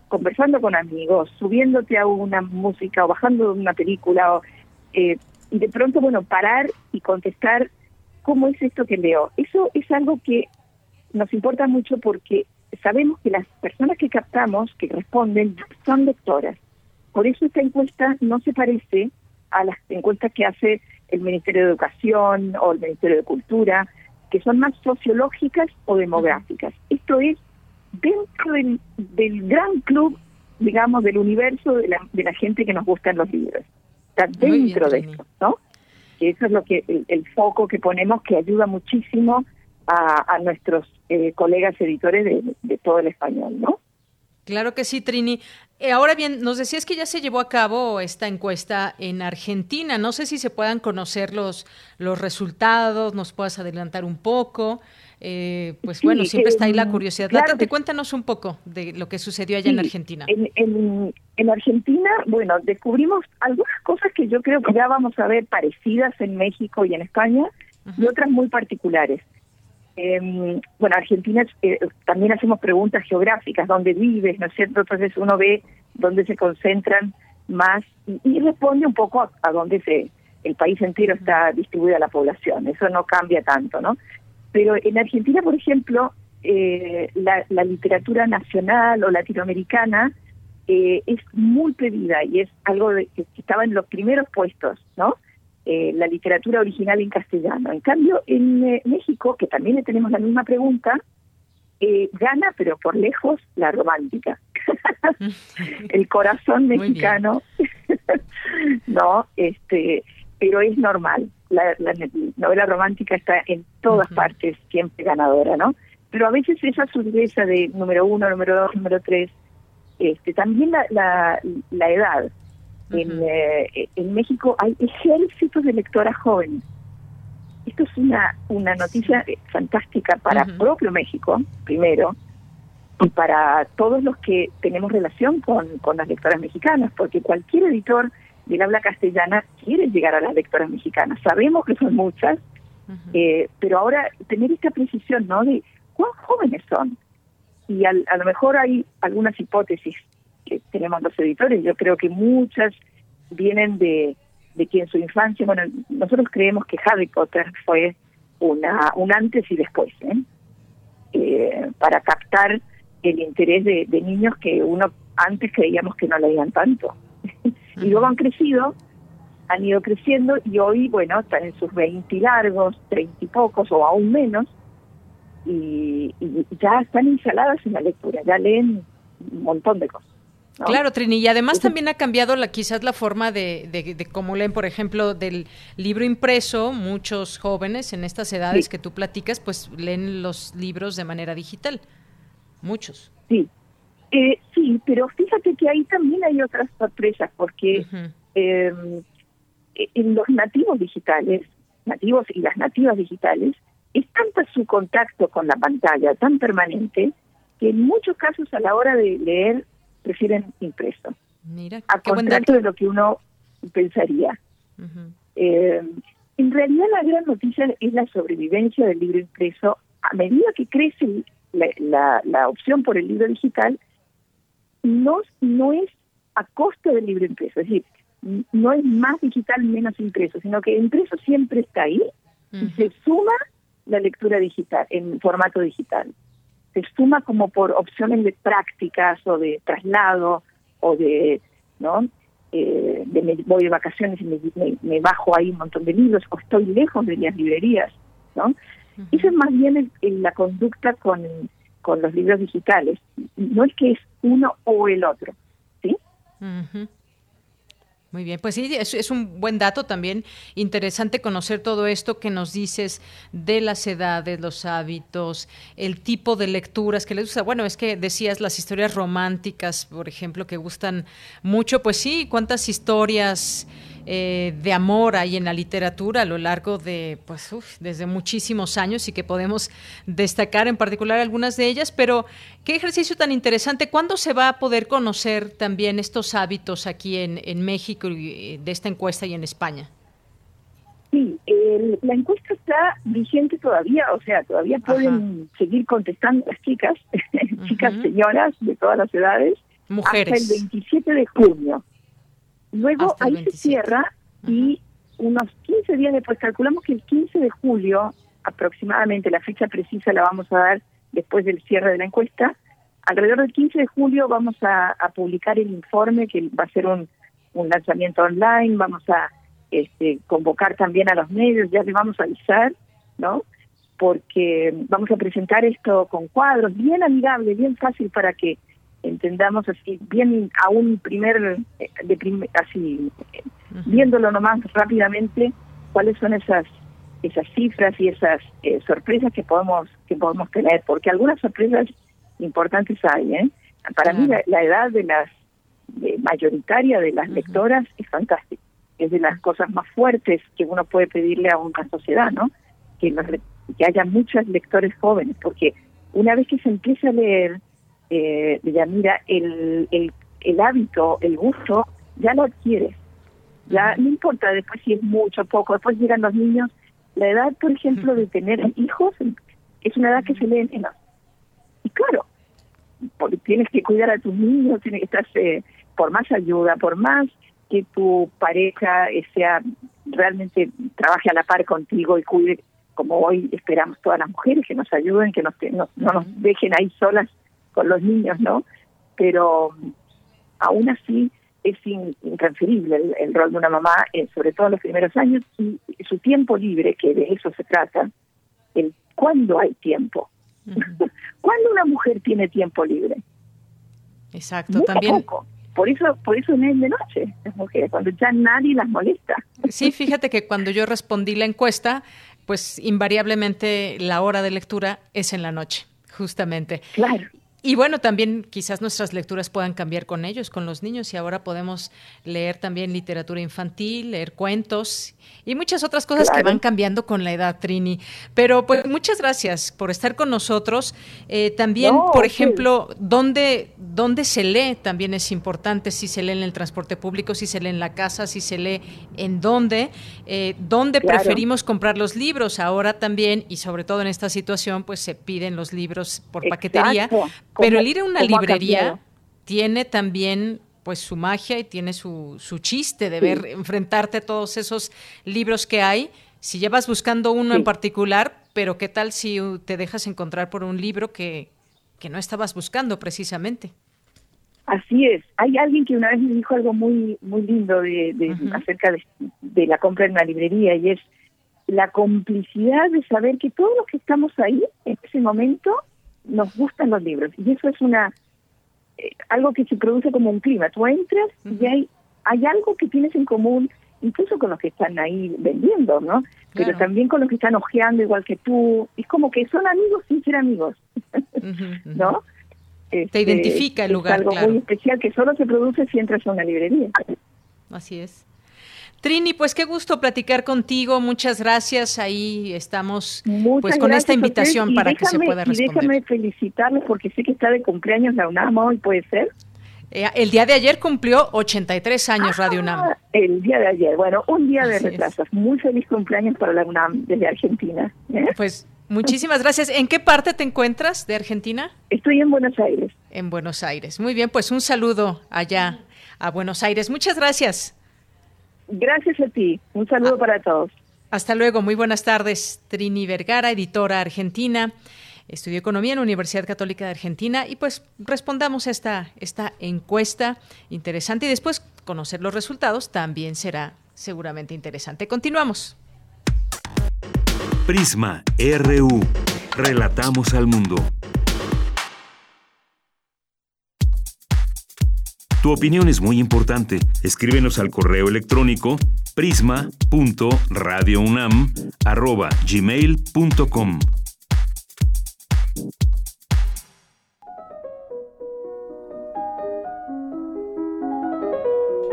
conversando con amigos, subiéndote a una música o bajando una película, o, eh, y de pronto, bueno, parar y contestar cómo es esto que leo. Eso es algo que nos importa mucho porque sabemos que las personas que captamos, que responden, son lectoras. Por eso esta encuesta no se parece a las encuestas que hace el Ministerio de Educación o el Ministerio de Cultura, que son más sociológicas o demográficas. Esto es dentro del, gran club, digamos, del universo de la, de la gente que nos gustan los libros. Está dentro de esto, ¿no? Que eso es lo que el, foco que ponemos que ayuda muchísimo a, nuestros eh, colegas editores de, de todo el español, ¿no? Claro que sí, Trini. Eh, ahora bien, nos decías que ya se llevó a cabo esta encuesta en Argentina. No sé si se puedan conocer los, los resultados, nos puedas adelantar un poco. Eh, pues bueno, siempre está ahí la curiosidad. Claro cuéntanos un poco de lo que sucedió allá en Argentina. En, en, Argentina, bueno, descubrimos algunas cosas que yo creo que ya vamos a ver parecidas en México y en España y otras muy particulares. Eh, bueno, Argentina eh, también hacemos preguntas geográficas, dónde vives, ¿no es cierto? Entonces uno ve dónde se concentran más y, responde un poco a, dónde se el país entero está distribuida la población. Eso no cambia tanto, ¿no? Pero en Argentina, por ejemplo, eh, la, la, literatura nacional o latinoamericana eh, es muy pedida y es algo de, que estaba en los primeros puestos, ¿no? Eh, la literatura original en castellano. En cambio, en eh, México, que también le tenemos la misma pregunta, eh, gana, pero por lejos, la romántica. [laughs] el corazón mexicano, [laughs] no, este, pero es normal. La, novela romántica está en todas partes, siempre ganadora, ¿no? Pero a veces esa surgeza de número uno, número dos, número tres, este, también la, la, la edad en, eh, en México hay ejércitos de lectoras jóvenes. Esto es una, una noticia fantástica para propio México, primero, y para todos los que tenemos relación con, con las lectoras mexicanas, porque cualquier editor del habla castellana quiere llegar a las lectoras mexicanas. Sabemos que son muchas, eh, pero ahora tener esta precisión, ¿no? De cuán jóvenes son. Y a lo mejor hay algunas hipótesis que tenemos los editores. Yo creo que muchas vienen de, de que en su infancia, bueno, nosotros creemos que Harry Potter fue una un antes y después, ¿eh? Eh, para captar el interés de, de, niños que uno antes creíamos que no leían tanto. [laughs] y luego han crecido, han ido creciendo y hoy, bueno, están en sus 20 largos, 30 y pocos o aún menos, y, y ya están instaladas en la lectura, ya leen un montón de cosas. Claro, Trini, y además también ha cambiado la, quizás la forma de, de, cómo leen, por ejemplo, del libro impreso. Muchos jóvenes en estas edades que tú platicas, pues leen los libros de manera digital. Muchos. Sí, eh, sí, pero fíjate que ahí también hay otras sorpresas, porque em, en los nativos digitales, nativos y las nativas digitales, es tanto su contacto con la pantalla, tan permanente, que en muchos casos a la hora de leer prefieren impreso. Mira, a contrario de lo que uno pensaría. eh, en realidad la gran noticia es la sobrevivencia del libro impreso. A medida que crece la, la, opción por el libro digital, no, no es a costa del libro impreso, es decir, no es más digital menos impreso, sino que impreso siempre está ahí y se suma la lectura digital en formato digital se suma como por opciones de prácticas o de traslado o de, ¿no? Eh, de me voy de vacaciones y me, bajo ahí un montón de libros o estoy lejos de las librerías, ¿no? Eso es más bien la conducta con, con los libros digitales. No es que es uno o el otro, ¿sí? Muy bien, pues sí, es, es, un buen dato también, interesante conocer todo esto que nos dices de las edades, los hábitos, el tipo de lecturas que les gusta. Bueno, es que decías las historias románticas, por ejemplo, que gustan mucho, pues sí, cuántas historias eh, de amor hay en la literatura a lo largo de, pues, desde muchísimos años y que podemos destacar en particular algunas de ellas, pero qué ejercicio tan interesante. ¿Cuándo se va a poder conocer también estos hábitos aquí en, en México y de esta encuesta y en España? Sí, la encuesta está vigente todavía, o sea, todavía pueden seguir contestando las chicas, [laughs] chicas señoras de todas las edades, Mujeres. hasta el 27 de junio. Luego ahí se cierra y unos 15 días después, calculamos que el 15 de julio, aproximadamente, la fecha precisa la vamos a dar después del cierre de la encuesta, alrededor del 15 de julio vamos a, publicar el informe que va a ser un, un lanzamiento online, vamos a este, convocar también a los medios, ya les vamos a avisar, ¿no? Porque vamos a presentar esto con cuadros, bien amigable, bien fácil para que entendamos así, bien a un primer, eh, de así, viéndolo nomás rápidamente, cuáles son esas esas cifras y esas eh, sorpresas que podemos que podemos tener, porque algunas sorpresas importantes hay. ¿eh? Para mí la, edad de las mayoritaria de las lectoras es fantástica, es de las cosas más fuertes que uno puede pedirle a una sociedad, ¿no? Que, que haya muchos lectores jóvenes, porque una vez que se empieza a leer eh, mira el, el, el hábito, el gusto, ya lo adquieres. Ya no importa después si es mucho o poco, después llegan los niños. La edad, por ejemplo, de tener hijos es una edad que se lee menos. Y claro, porque tienes que cuidar a tus niños, tienes que estar eh, por más ayuda, por más que tu pareja eh, sea realmente trabaje a la par contigo y cuide, como hoy esperamos todas las mujeres, que nos ayuden, que nos, no, no nos dejen ahí solas con los niños, ¿no? Pero aún así es intransferible el, rol de una mamá, eh, sobre todo en los primeros años, y su tiempo libre, que de eso se trata, el cuándo hay tiempo. [laughs] ¿Cuándo una mujer tiene tiempo libre? Exacto, también. Por eso, por eso no es de noche las mujeres, cuando ya nadie las molesta. Sí, fíjate que cuando yo respondí la encuesta, pues invariablemente la hora de lectura es en la noche, justamente. Claro. Y bueno, también quizás nuestras lecturas puedan cambiar con ellos, con los niños, y ahora podemos leer también literatura infantil, leer cuentos y muchas otras cosas que van cambiando con la edad, Trini. Pero pues muchas gracias por estar con nosotros. Eh, también, por ejemplo, ¿dónde, ¿dónde se lee? También es importante si se lee en el transporte público, si se lee en la casa, si se lee en dónde. Eh, ¿Dónde preferimos comprar los libros? Ahora también, y sobre todo en esta situación, pues se piden los libros por paquetería pero el ir a una librería tiene también pues su magia y tiene su, su chiste de ver, enfrentarte a todos esos libros que hay. Si llevas buscando uno en particular, pero qué tal si te dejas encontrar por un libro que, que no estabas buscando precisamente. Así es. Hay alguien que una vez me dijo algo muy muy lindo de, acerca de, de, la compra en una librería y es la complicidad de saber que todos los que estamos ahí en ese momento nos gustan los libros y eso es una eh, algo que se produce como un clima. Tú entras y hay hay algo que tienes en común incluso con los que están ahí vendiendo, ¿no? Pero también con los que están ojeando igual que tú. Es como que son amigos sin ser amigos, [laughs] ¿no? Te este, identifica el lugar, es algo muy especial que solo se produce si entras a una librería. Así es. Trini, pues qué gusto platicar contigo. Muchas gracias. Ahí estamos pues con esta invitación para que se pueda responder. déjame felicitarle porque sé que está de cumpleaños la UNAM hoy, ¿puede ser? Eh, el día de ayer cumplió 83 años Radio UNAM. Ah, el día de ayer, bueno, un día de retrasos. Muy feliz cumpleaños para la UNAM desde Argentina. ¿eh? Pues muchísimas gracias. ¿En qué parte te encuentras de Argentina? Estoy en Buenos Aires. En Buenos Aires. Muy bien, pues un saludo allá a Buenos Aires. Muchas gracias. Gracias a ti. Un saludo ah. para todos. Hasta luego. Muy buenas tardes. Trini Vergara, editora argentina. Estudió economía en la Universidad Católica de Argentina y pues respondamos a esta, esta encuesta interesante y después conocer los resultados también será seguramente interesante. Continuamos. Prisma RU. Relatamos al mundo. Tu opinión es muy importante. Escríbenos al correo electrónico prisma.radiounam@gmail.com.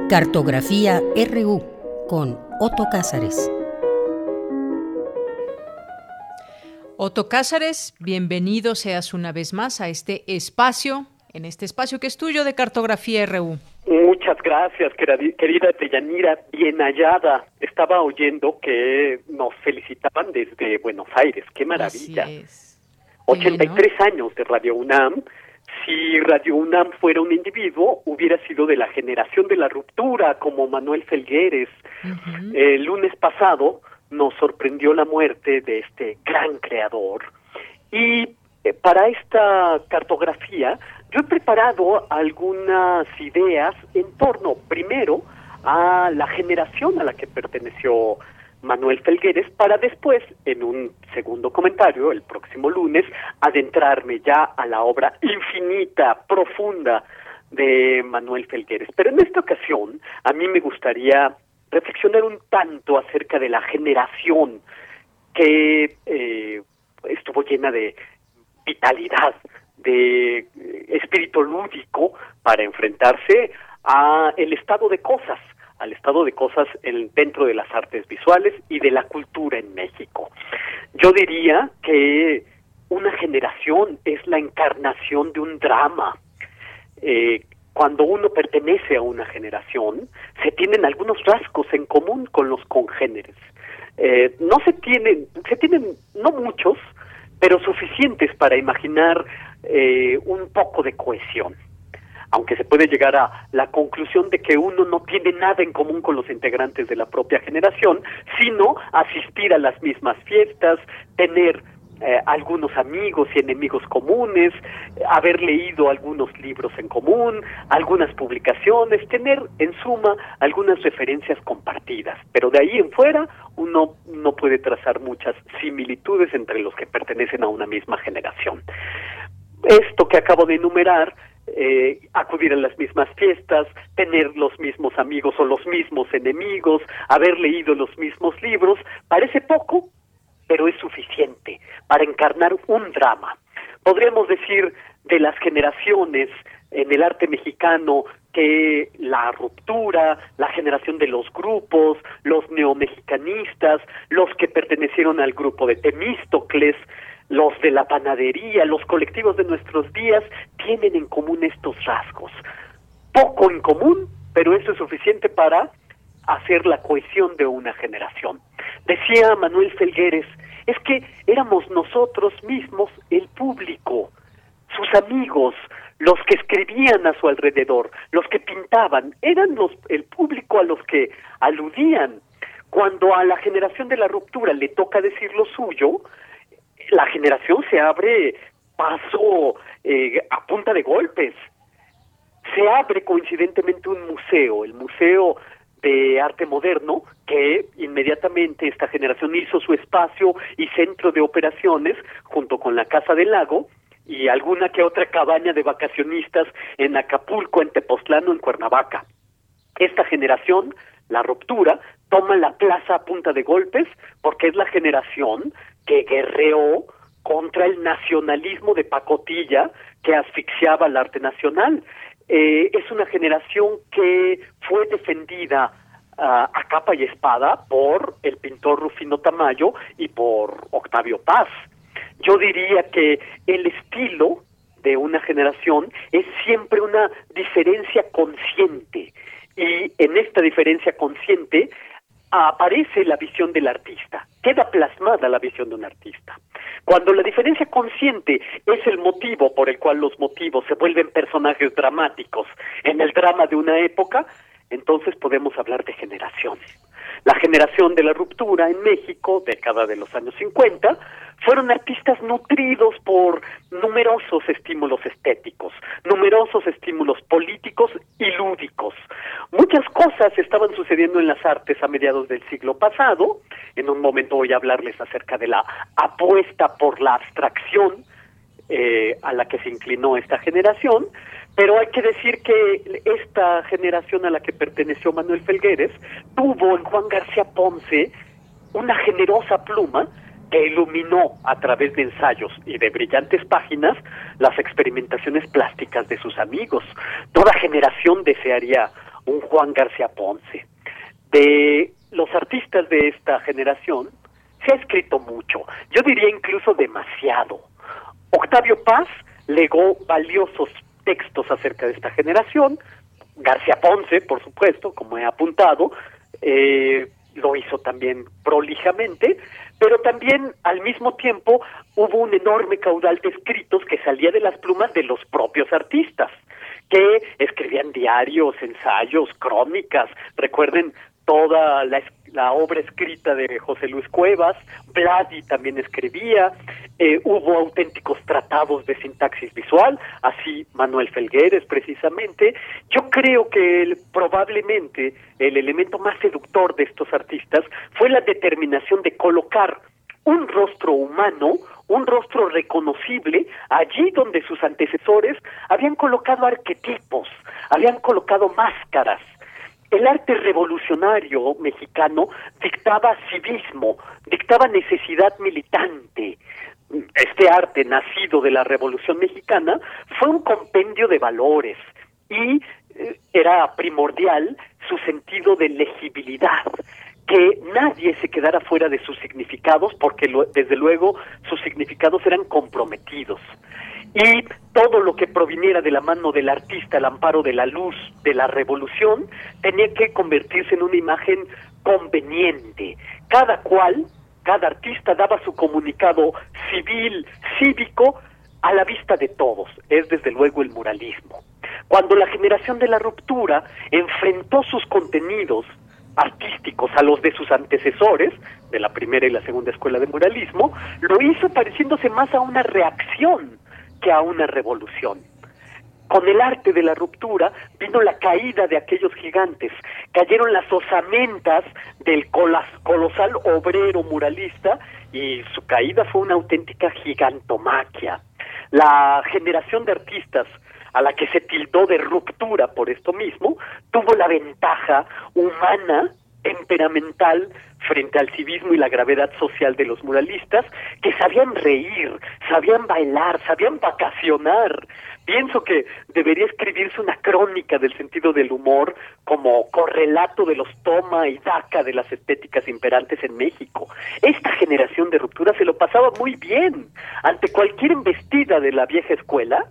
Cartografía RU con Otto Cázares. Otto Cázares, bienvenido seas una vez más a este espacio en este espacio que es tuyo de Cartografía RU. Muchas gracias, querida Deyanira, bien hallada. Estaba oyendo que nos felicitaban desde Buenos Aires, qué maravilla. 83 años de Radio UNAM. Si Radio UNAM fuera un individuo, hubiera sido de la generación de la ruptura, como Manuel Felgueres. El lunes pasado nos sorprendió la muerte de este gran creador. Y eh, para esta cartografía yo he preparado algunas ideas en torno, primero, a la generación a la que perteneció Manuel Felgueres, para después, en un segundo comentario, el próximo lunes, adentrarme ya a la obra infinita, profunda de Manuel Felgueres. Pero en esta ocasión, a mí me gustaría reflexionar un tanto acerca de la generación que eh, estuvo llena de vitalidad, de eh, espíritu lúdico para enfrentarse a el estado de cosas, al estado de cosas en, dentro de las artes visuales y de la cultura en México. Yo diría que una generación es la encarnación de un drama. Eh, cuando uno pertenece a una generación, se tienen algunos rasgos en común con los congéneres. Eh, no se tienen, se tienen no muchos, pero suficientes para imaginar eh, un poco de cohesión. Aunque se puede llegar a la conclusión de que uno no tiene nada en común con los integrantes de la propia generación, sino asistir a las mismas fiestas, tener eh, algunos amigos y enemigos comunes, haber leído algunos libros en común, algunas publicaciones, tener en suma algunas referencias compartidas. Pero de ahí en fuera uno no puede trazar muchas similitudes entre los que pertenecen a una misma generación. Esto que acabo de enumerar eh, acudir a las mismas fiestas, tener los mismos amigos o los mismos enemigos, haber leído los mismos libros, parece poco, pero es suficiente para encarnar un drama. Podríamos decir de las generaciones en el arte mexicano que la ruptura, la generación de los grupos, los neomexicanistas, los que pertenecieron al grupo de Temístocles, los de la panadería, los colectivos de nuestros días, tienen en común estos rasgos. Poco en común, pero eso es suficiente para hacer la cohesión de una generación. Decía Manuel Felgueres, es que éramos nosotros mismos el público, sus amigos, los que escribían a su alrededor, los que pintaban, eran los, el público a los que aludían. Cuando a la generación de la ruptura le toca decir lo suyo, la generación se abre paso eh, a punta de golpes. Se abre coincidentemente un museo, el Museo de arte moderno que inmediatamente esta generación hizo su espacio y centro de operaciones junto con la Casa del Lago y alguna que otra cabaña de vacacionistas en Acapulco, en Tepoztlán o en Cuernavaca. Esta generación, la ruptura, toma la plaza a punta de golpes porque es la generación que guerreó contra el nacionalismo de pacotilla que asfixiaba al arte nacional. Eh, es una generación que fue defendida ah, a capa y espada por el pintor Rufino Tamayo y por Octavio Paz. Yo diría que el estilo de una generación es siempre una diferencia consciente y en esta diferencia consciente aparece la visión del artista, queda plasmada la visión de un artista. Cuando la diferencia consciente es el motivo por el cual los motivos se vuelven personajes dramáticos en el drama de una época, entonces podemos hablar de generación. La generación de la ruptura en México, década de los años 50, fueron artistas nutridos por numerosos estímulos estéticos, numerosos estímulos políticos y lúdicos. Muchas cosas estaban sucediendo en las artes a mediados del siglo pasado. En un momento voy a hablarles acerca de la apuesta por la abstracción eh, a la que se inclinó esta generación, pero hay que decir que esta generación a la que perteneció Manuel Felgueres tuvo en Juan García Ponce una generosa pluma que iluminó a través de ensayos y de brillantes páginas las experimentaciones plásticas de sus amigos. Toda generación desearía un Juan García Ponce. De los artistas de esta generación se ha escrito mucho, yo diría incluso demasiado. Octavio Paz legó valiosos textos acerca de esta generación, García Ponce, por supuesto, como he apuntado, eh, lo hizo también prolijamente, pero también al mismo tiempo hubo un enorme caudal de escritos que salía de las plumas de los propios artistas, que escribían diarios, ensayos, crónicas. Recuerden toda la, la obra escrita de José Luis Cuevas, Vladi también escribía, eh, hubo auténticos tratados de sintaxis visual, así Manuel Felgueres precisamente. Yo creo que probablemente el elemento más seductor de estos artistas fue la determinación de colocar un rostro humano, un rostro reconocible, allí donde sus antecesores habían colocado arquetipos, habían colocado máscaras, el arte revolucionario mexicano dictaba civismo, dictaba necesidad militante. Este arte nacido de la Revolución Mexicana fue un compendio de valores y eh, era primordial su sentido de legibilidad, que nadie se quedara fuera de sus significados porque desde luego sus significados eran comprometidos y todo lo que proviniera de la mano del artista al amparo de la luz de la revolución tenía que convertirse en una imagen conveniente. Cada cual, cada artista daba su comunicado civil, cívico, a la vista de todos, es desde luego el muralismo. Cuando la generación de la ruptura enfrentó sus contenidos artísticos a los de sus antecesores, de la primera y la segunda escuela de muralismo, lo hizo pareciéndose más a una reacción que a una revolución. Con el arte de la ruptura vino la caída de aquellos gigantes, cayeron las osamentas del colosal obrero muralista y su caída fue una auténtica gigantomaquia. La generación de artistas a la que se tildó de ruptura por esto mismo, tuvo la ventaja humana temperamental frente al civismo y la gravedad social de los muralistas que sabían reír, sabían bailar, sabían vacacionar. Pienso que debería escribirse una crónica del sentido del humor como correlato de los toma y daca de las estéticas imperantes en México. Esta generación de ruptura se lo pasaba muy bien. Ante cualquier embestida de la vieja escuela,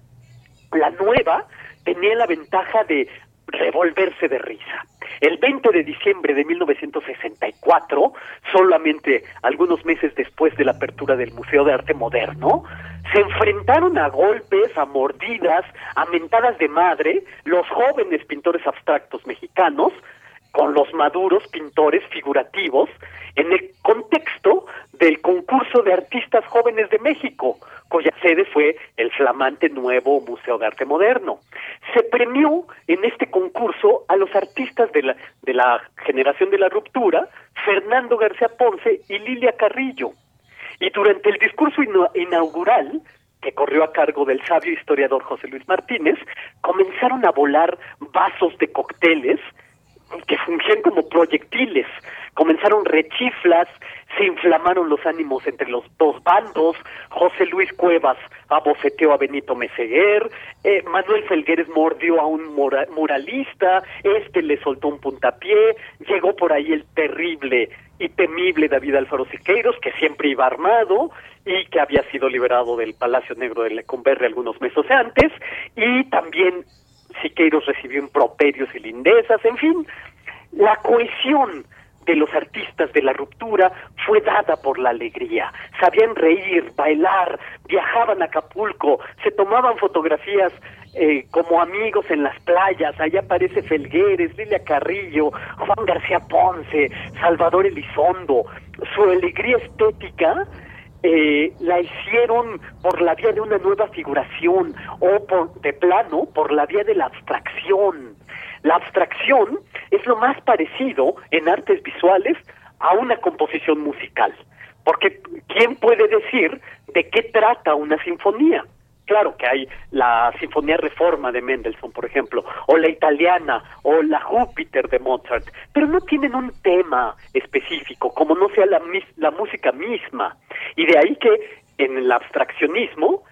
la nueva tenía la ventaja de revolverse de risa. El 20 de diciembre de 1964, solamente algunos meses después de la apertura del Museo de Arte Moderno, se enfrentaron a golpes, a mordidas, a mentadas de madre los jóvenes pintores abstractos mexicanos con los maduros pintores figurativos en el contexto del concurso de artistas jóvenes de México, cuya sede fue el flamante nuevo Museo de Arte Moderno. Se premió en este concurso a los artistas de la, generación de la ruptura, Fernando García Ponce y Lilia Carrillo. Y durante el discurso inaugural, que corrió a cargo del sabio historiador José Luis Martínez, comenzaron a volar vasos de cócteles que fungían como proyectiles. Comenzaron rechiflas, se inflamaron los ánimos entre los dos bandos, José Luis Cuevas abofeteó a Benito Meseguer, eh, Manuel Felgueres mordió a un muralista, este le soltó un puntapié, llegó por ahí el terrible y temible David Alfaro Siqueiros, que siempre iba armado y que había sido liberado del Palacio Negro de Lecumberri algunos meses antes, y también Siqueiros recibió improperios y lindezas, en fin, la cohesión de los artistas de la ruptura fue dada por la alegría. Sabían reír, bailar, viajaban a Acapulco, se tomaban fotografías eh, como amigos en las playas. Allá aparece Felgueres, Lilia Carrillo, Juan García Ponce, Salvador Elizondo. Su alegría estética eh, la hicieron por la vía de una nueva figuración o por, de plano por la vía de la abstracción. La abstracción es lo más parecido en artes visuales a una composición musical, porque ¿quién puede decir de qué trata una sinfonía? Claro que hay la Sinfonía Reforma de Mendelssohn, por ejemplo, o la italiana, o la Júpiter de Mozart, pero no tienen un tema específico, como no sea la, la música misma. Y de ahí que en el abstraccionismo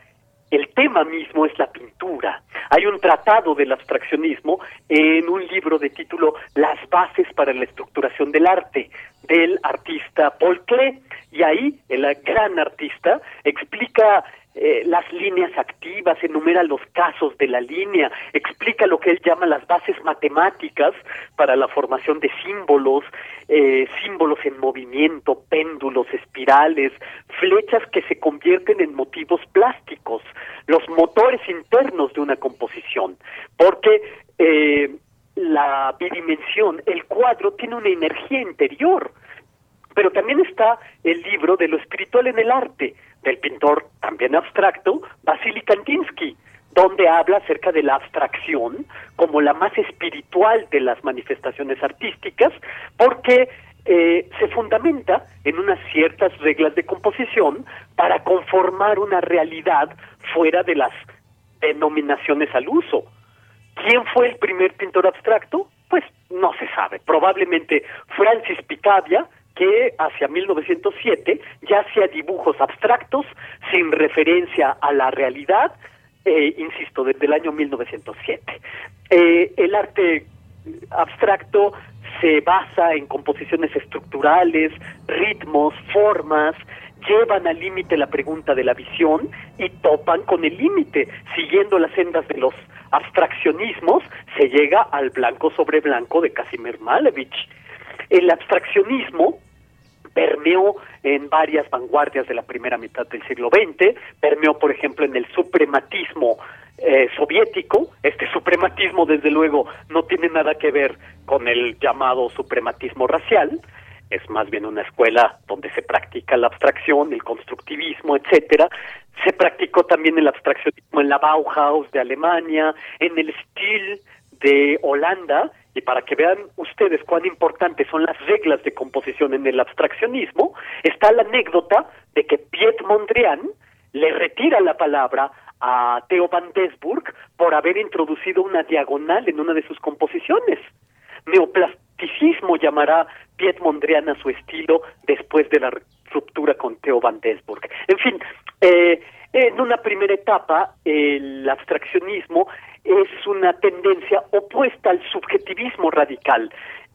el tema mismo es la pintura. Hay un tratado del abstraccionismo en un libro de título Las bases para la estructuración del arte del artista Paul Klee y ahí el gran artista explica eh, las líneas activas, enumera los casos de la línea, explica lo que él llama las bases matemáticas para la formación de símbolos, eh, símbolos en movimiento, péndulos, espirales, flechas que se convierten en motivos plásticos, los motores internos de una composición, porque eh, la bidimensión, el cuadro tiene una energía interior, pero también está el libro de lo espiritual en el arte, del pintor también abstracto, Vasily Kandinsky, donde habla acerca de la abstracción como la más espiritual de las manifestaciones artísticas, porque eh, se fundamenta en unas ciertas reglas de composición para conformar una realidad fuera de las denominaciones al uso. ¿Quién fue el primer pintor abstracto? Pues no se sabe. Probablemente Francis Picabia, que hacia 1907 ya hacía dibujos abstractos sin referencia a la realidad, eh, insisto, desde el año 1907. Eh, el arte abstracto se basa en composiciones estructurales, ritmos, formas, llevan al límite la pregunta de la visión y topan con el límite. Siguiendo las sendas de los abstraccionismos, se llega al blanco sobre blanco de Casimir Malevich. El abstraccionismo permeó en varias vanguardias de la primera mitad del siglo XX, permeó, por ejemplo, en el suprematismo eh, soviético. Este suprematismo, desde luego, no tiene nada que ver con el llamado suprematismo racial. Es más bien una escuela donde se practica la abstracción, el constructivismo, etcétera. Se practicó también el abstraccionismo en la Bauhaus de Alemania, en el Stil de Holanda y para que vean ustedes cuán importantes son las reglas de composición en el abstraccionismo, está la anécdota de que Piet Mondrian le retira la palabra a Theo van Desburg por haber introducido una diagonal en una de sus composiciones. Neoplasticismo llamará Piet Mondrian a su estilo después de la ruptura con Theo van Desburg. En fin, eh, en una primera etapa, el abstraccionismo es una tendencia opuesta al subjetivismo radical.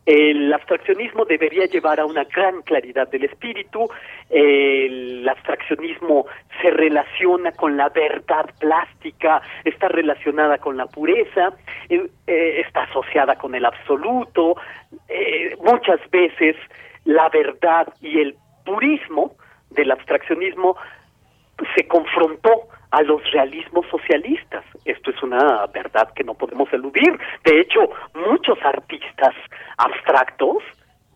El abstraccionismo debería llevar a una gran claridad del espíritu, el abstraccionismo se relaciona con la verdad plástica, está relacionada con la pureza, eh, eh, está asociada con el absoluto, eh, muchas veces la verdad y el purismo del abstraccionismo se confrontó a los realismos socialistas. Esto es una verdad que no podemos eludir. De hecho, muchos artistas abstractos,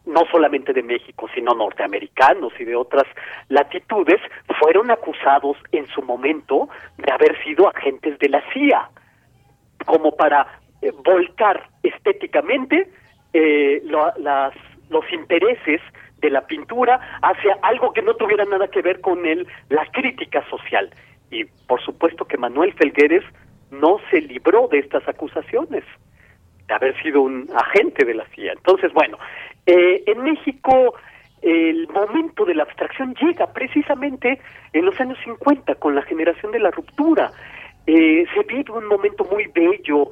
no solamente de México, sino norteamericanos y de otras latitudes, fueron acusados en su momento de haber sido agentes de la CIA, como para eh, volcar estéticamente eh, las, los intereses de la pintura hacia algo que no tuviera nada que ver con el, la crítica social. Y por supuesto que Manuel Felgueres no se libró de estas acusaciones de haber sido un agente de la CIA. Entonces, bueno, eh, en México el momento de la abstracción llega precisamente en los años 50 con la generación de la ruptura. Eh, se vive un momento muy bello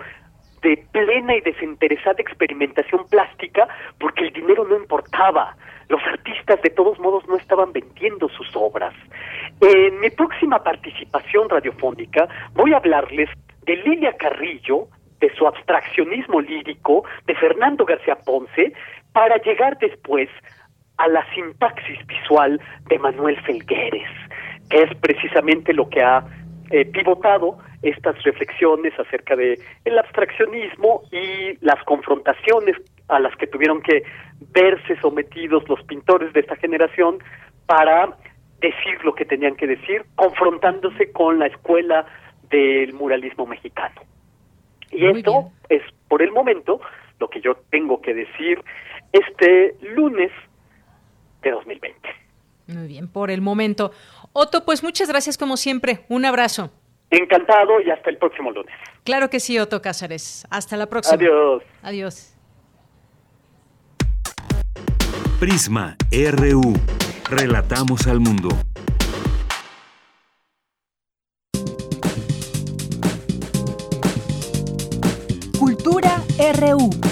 de plena y desinteresada experimentación plástica porque el dinero no importaba. Los artistas de todos modos no estaban vendiendo sus obras. En mi próxima participación radiofónica voy a hablarles de Lilia Carrillo, de su abstraccionismo lírico, de Fernando García Ponce, para llegar después a la sintaxis visual de Manuel Felgueres, que es precisamente lo que ha eh, pivotado estas reflexiones acerca de el abstraccionismo y las confrontaciones a las que tuvieron que verse sometidos los pintores de esta generación para decir lo que tenían que decir, confrontándose con la escuela del muralismo mexicano. Y esto es, por el momento, lo que yo tengo que decir este lunes de 2020. Muy bien, por el momento. Otto, pues muchas gracias como siempre. Un abrazo. Encantado y hasta el próximo lunes. Claro que sí, Otto Cázares. Hasta la próxima. Adiós. Adiós. Prisma RU. Relatamos al mundo. Cultura RU.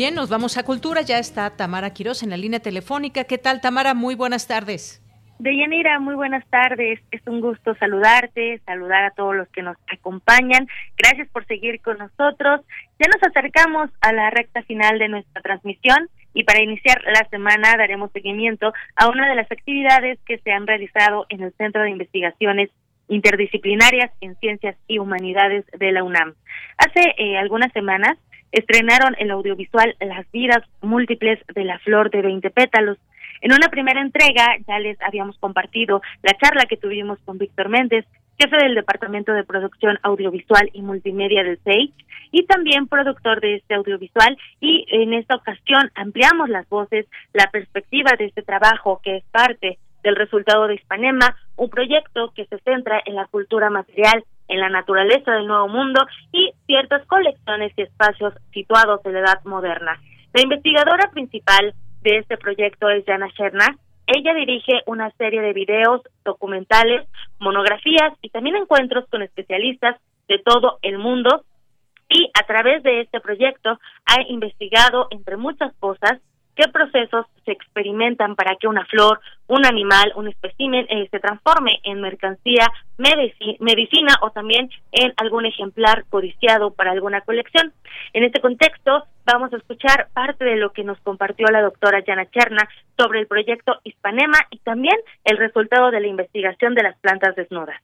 Bien, nos vamos a Cultura. Ya está Tamara Quiroz en la línea telefónica. ¿Qué tal, Tamara? Muy buenas tardes. Deyanira, muy buenas tardes. Es un gusto saludarte, saludar a todos los que nos acompañan. Gracias por seguir con nosotros. Ya nos acercamos a la recta final de nuestra transmisión y para iniciar la semana daremos seguimiento a una de las actividades que se han realizado en el Centro de Investigaciones Interdisciplinarias en Ciencias y Humanidades de la UNAM. Hace eh, algunas semanas estrenaron el audiovisual Las vidas múltiples de la flor de 20 pétalos, en una primera entrega ya les habíamos compartido la charla que tuvimos con Víctor Méndez, jefe del Departamento de Producción Audiovisual y Multimedia del CEIC y también productor de este audiovisual. Y en esta ocasión ampliamos las voces, la perspectiva de este trabajo que es parte del resultado de Hispanema, un proyecto que se centra en la cultura material, en la naturaleza del nuevo mundo y ciertas colecciones y espacios situados en la edad moderna. La investigadora principal de este proyecto es Jana Sherna. Ella dirige una serie de videos, documentales, monografías y también encuentros con especialistas de todo el mundo y a través de este proyecto ha investigado, entre muchas cosas, qué procesos se experimentan para que una flor, un animal, un espécimen eh, se transforme en mercancía, medicina o también en algún ejemplar codiciado para alguna colección. En este contexto, vamos a escuchar parte de lo que nos compartió la doctora Jana Cherna sobre el proyecto Hispanema y también el resultado de la investigación de las plantas desnudas.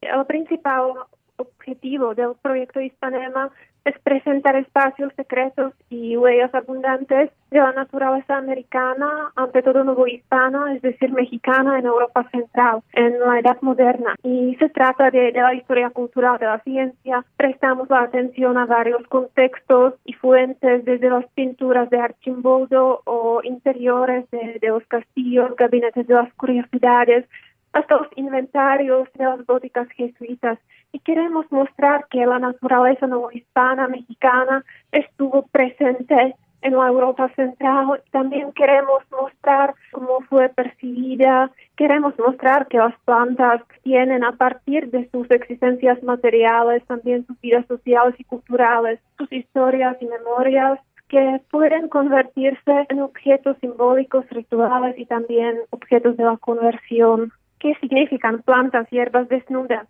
El principal objetivo del proyecto Hispanema es presentar espacios secretos y huellas abundantes de la naturaleza americana, ante todo nuevo hispana, es decir, mexicana en Europa Central, en la Edad Moderna. Y se trata de, la historia cultural de la ciencia. Prestamos la atención a varios contextos y fuentes, desde las pinturas de Archimboldo o interiores de, los castillos, gabinetes de las curiosidades, hasta los inventarios de las góticas jesuitas y queremos mostrar que la naturaleza no hispana mexicana estuvo presente en la Europa Central. También queremos mostrar cómo fue percibida. Queremos mostrar que las plantas tienen a partir de sus existencias materiales también sus vidas sociales y culturales, sus historias y memorias que pueden convertirse en objetos simbólicos, rituales y también objetos de la conversión. ¿Qué significan plantas, hierbas desnudas?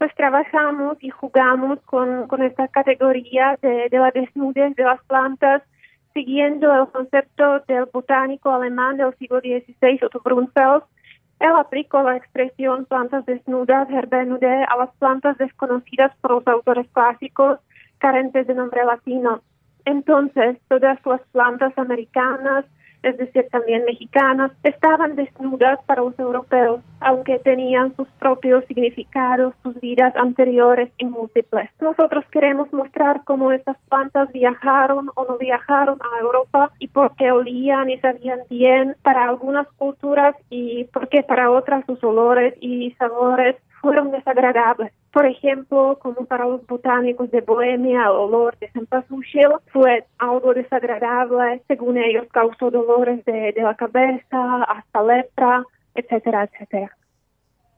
Pues trabajamos y jugamos con, con esta categoría de, de la desnudez de las plantas, siguiendo el concepto del botánico alemán del siglo XVI, Otto Brunfeld. Él aplicó la expresión plantas desnudas, herbenude, a las plantas desconocidas por los autores clásicos, carentes de nombre latino. Entonces, todas las plantas americanas, es decir, también mexicanas, estaban desnudas para los europeos, aunque tenían sus propios significados, sus vidas anteriores y múltiples. Nosotros queremos mostrar cómo estas plantas viajaron o no viajaron a Europa y por qué olían y sabían bien para algunas culturas y por qué para otras sus olores y sabores fueron desagradables. Por ejemplo, como para los botánicos de Bohemia, el olor de cempasúchil fue algo desagradable, según ellos causó dolores de, de la cabeza, hasta lepra, etcétera, etcétera.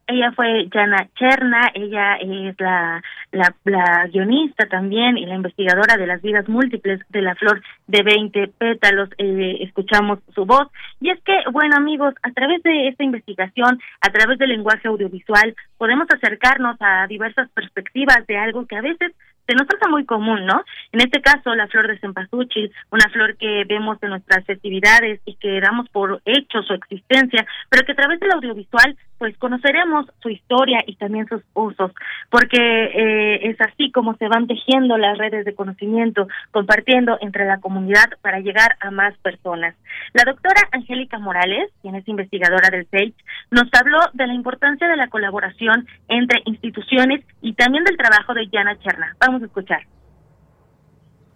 Ella fue Jana Cherna, ella es la, la, guionista también y la investigadora de las vidas múltiples de la flor de 20 pétalos. Eh, escuchamos su voz. Y es que, bueno amigos, a través de esta investigación, a través del lenguaje audiovisual, podemos acercarnos a diversas perspectivas de algo que a veces se nos hace muy común, ¿no? En este caso, la flor de cempasúchil, una flor que vemos en nuestras festividades y que damos por hecho su existencia, pero que a través del audiovisual pues conoceremos su historia y también sus usos, porque eh, es así como se van tejiendo las redes de conocimiento, compartiendo entre la comunidad para llegar a más personas. La doctora Angélica Morales, quien es investigadora del SEIC, nos habló de la importancia de la colaboración entre instituciones y también del trabajo de Yana Cherna. Vamos a escuchar.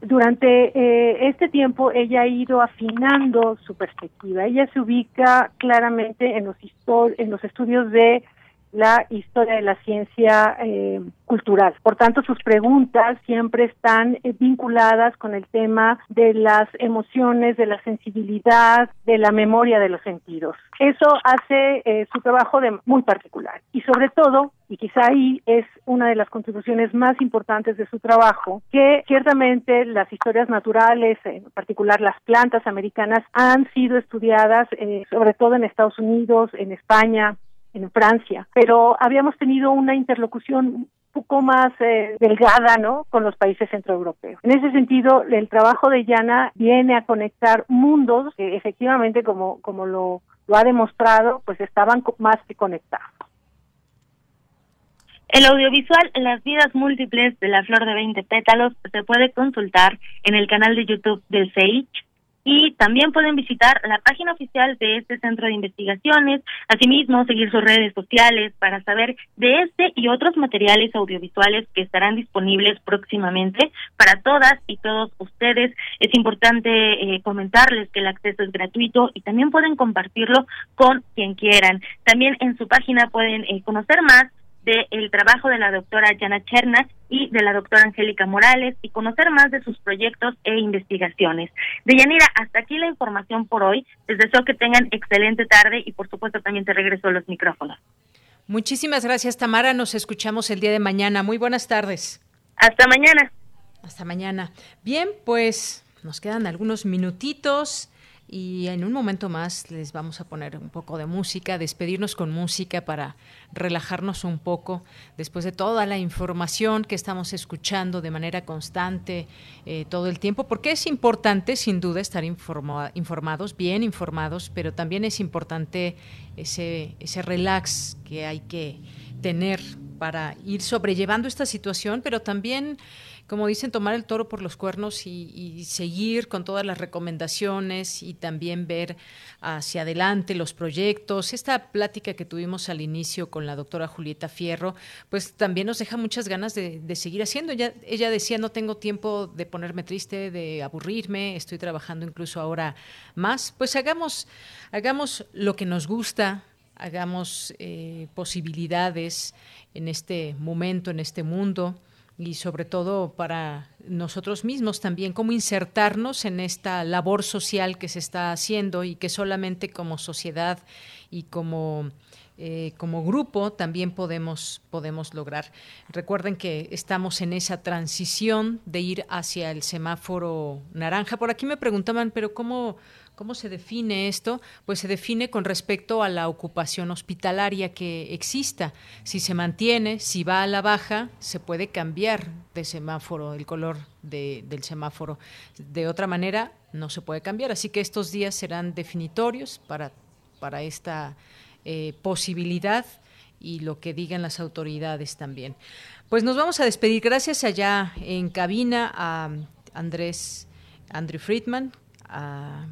Durante eh, este tiempo ella ha ido afinando su perspectiva. Ella se ubica claramente en los, en los estudios de la historia de la ciencia eh, cultural. Por tanto, sus preguntas siempre están eh, vinculadas con el tema de las emociones, de la sensibilidad, de la memoria de los sentidos. Eso hace su trabajo de muy particular y sobre todo y quizá ahí es una de las contribuciones más importantes de su trabajo, que ciertamente las historias naturales, en particular las plantas americanas, han sido estudiadas eh, sobre todo en Estados Unidos, en España, en Francia, pero habíamos tenido una interlocución poco más eh, delgada, ¿no? Con los países centroeuropeos. En ese sentido, el trabajo de Yana viene a conectar mundos que efectivamente, como, como lo, lo ha demostrado, pues estaban más que conectados. El audiovisual Las vidas múltiples de la flor de 20 pétalos se puede consultar en el canal de YouTube del CEICH y también pueden visitar la página oficial de este centro de investigaciones, asimismo seguir sus redes sociales para saber de este y otros materiales audiovisuales que estarán disponibles próximamente para todas y todos ustedes. Es importante eh, comentarles que el acceso es gratuito y también pueden compartirlo con quien quieran. También en su página pueden eh, conocer más del trabajo de la doctora Jana Cherna y de la doctora Angélica Morales y conocer más de sus proyectos e investigaciones. Deyanira, hasta aquí la información por hoy. Les deseo que tengan excelente tarde y por supuesto también te regreso a los micrófonos. Muchísimas gracias Tamara, nos escuchamos el día de mañana. Muy buenas tardes. Hasta mañana. Hasta mañana. Bien, pues nos quedan algunos minutitos. Y en un momento más les vamos a poner un poco de música, despedirnos con música para relajarnos un poco después de toda la información que estamos escuchando de manera constante eh, todo el tiempo, porque es importante sin duda estar informados, bien informados, pero también es importante ese, ese relax que hay que tener para ir sobrellevando esta situación, pero también como dicen, tomar el toro por los cuernos y, seguir con todas las recomendaciones y también ver hacia adelante los proyectos. Esta plática que tuvimos al inicio con la doctora Julieta Fierro, pues también nos deja muchas ganas de, seguir haciendo. Ella, ella decía, no tengo tiempo de ponerme triste, de aburrirme, estoy trabajando incluso ahora más. Pues hagamos, hagamos lo que nos gusta, hagamos eh, posibilidades en este momento, en este mundo y sobre todo para nosotros mismos también, cómo insertarnos en esta labor social que se está haciendo y que solamente como sociedad y como, eh, como grupo también podemos, podemos lograr. Recuerden que estamos en esa transición de ir hacia el semáforo naranja. Por aquí me preguntaban, pero ¿cómo ¿Cómo se define esto? Pues se define con respecto a la ocupación hospitalaria que exista. Si se mantiene, si va a la baja, se puede cambiar de semáforo, el color del semáforo. De otra manera, no se puede cambiar. Así que estos días serán definitorios para, para esta eh, posibilidad y lo que digan las autoridades también. Pues nos vamos a despedir. Gracias allá en cabina a Andrés, Andrew Friedman, a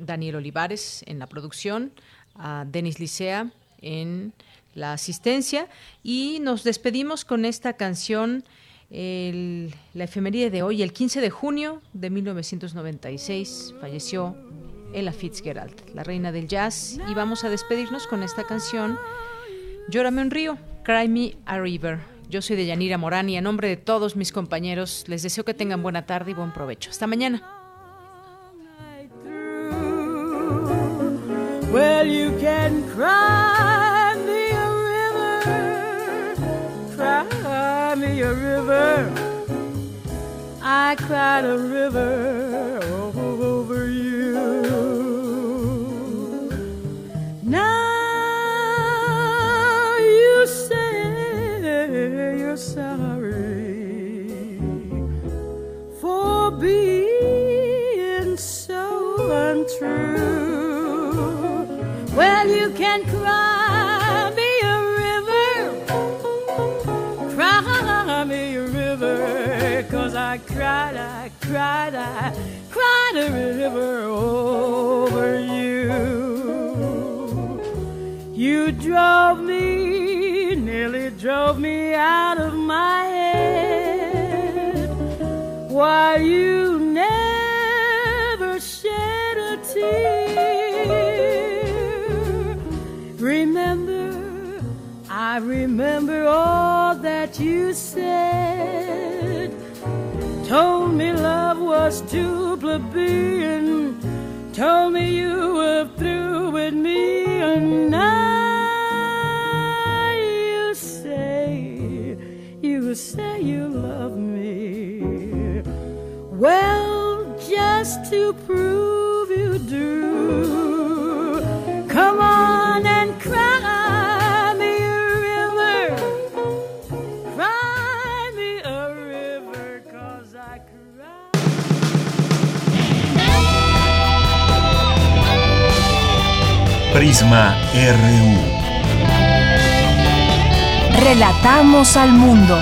Daniel Olivares en la producción, a Denis Licea en la asistencia y nos despedimos con esta canción, la efemería de hoy, el 15 de junio de 1996, falleció Ella Fitzgerald, la reina del jazz, y vamos a despedirnos con esta canción, Llórame un río, Cry Me a River. Yo soy de Yanira Morán y a nombre de todos mis compañeros les deseo que tengan buena tarde y buen provecho. Hasta mañana. Well, you can cry me a river, cry me a river. I cried a river over you. Now you say you're sorry for being so untrue. Well, you can cry me a river, cry me a river, cause I cried, I cried, I cried a river over you. You drove me, nearly drove me out of my head, while you never shed a tear. I remember all that you said. Told me love was too plebeian. Told me you were through with me. And now you say, you say you love me. Well, just to prove you do. RU. Relatamos al mundo.